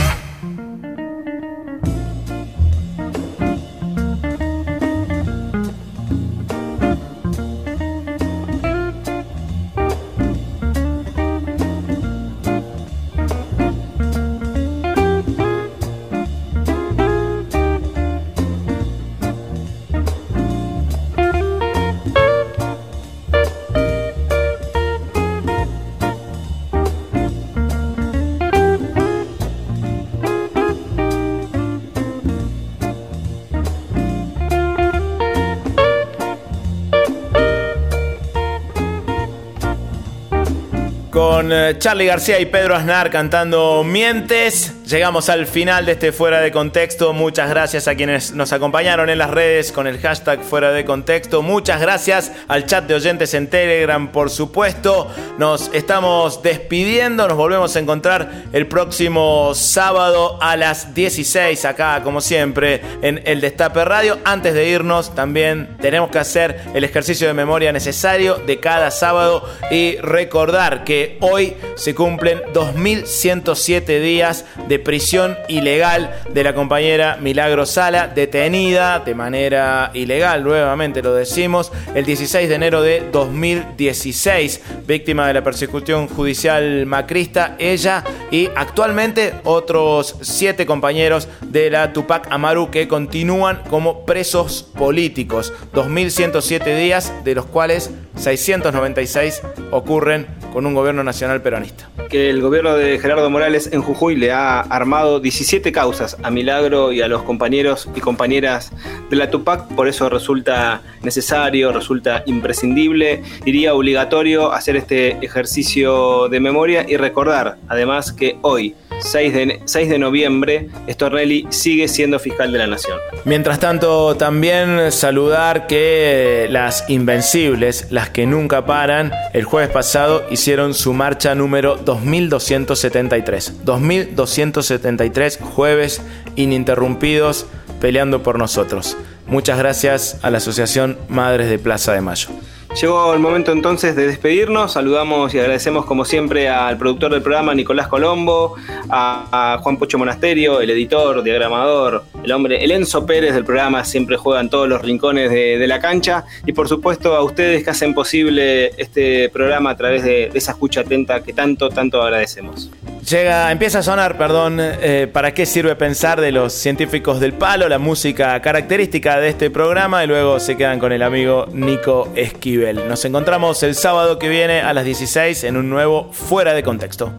S1: Eh, Charlie García y Pedro Aznar cantando Mientes, llegamos al final de este Fuera de Contexto. Muchas gracias a quienes nos acompañaron en las redes con el hashtag Fuera de Contexto. Muchas gracias al chat de oyentes en Telegram, por supuesto. Nos estamos despidiendo, nos volvemos a encontrar el próximo sábado a las 16 acá, como siempre, en el Destape Radio. Antes de irnos, también tenemos que hacer el ejercicio de memoria necesario de cada sábado y recordar que hoy se cumplen 2107 días de prisión ilegal de la compañera Milagro Sala, detenida de manera ilegal, nuevamente lo decimos, el 16 de enero de 2016, víctima de la persecución judicial macrista, ella y actualmente otros siete compañeros de la Tupac Amaru que continúan como presos políticos. 2107 días, de los cuales 696 ocurren con un gobierno nacional peronista.
S2: que el gobierno de Gerardo Morales en Jujuy le ha armado 17 causas a Milagro y a los compañeros y compañeras de la Tupac, por eso resulta necesario, resulta imprescindible, diría obligatorio hacer este ejercicio de memoria y recordar además que hoy, 6 de, 6 de noviembre, Stornelli sigue siendo fiscal de la Nación.
S1: Mientras tanto, también saludar que las Invencibles, las que nunca paran, el jueves pasado hicieron su marcha número 2273. 2273 jueves ininterrumpidos peleando por nosotros. Muchas gracias a la Asociación Madres de Plaza de Mayo.
S2: Llegó el momento entonces de despedirnos. Saludamos y agradecemos como siempre al productor del programa Nicolás Colombo, a, Juan Pocho Monasterio, el editor, diagramador, el hombre, el Enzo Pérez del programa, siempre juega en todos los rincones de, de la cancha. Y por supuesto a ustedes que hacen posible este programa a través de, de esa escucha atenta que tanto, tanto agradecemos.
S1: Llega, empieza a sonar, perdón, eh, ¿para qué sirve pensar de los científicos del palo? La música característica de este programa y luego se quedan con el amigo Nico Esquivel. Nos encontramos el sábado que viene a las 16 en un nuevo Fuera de Contexto.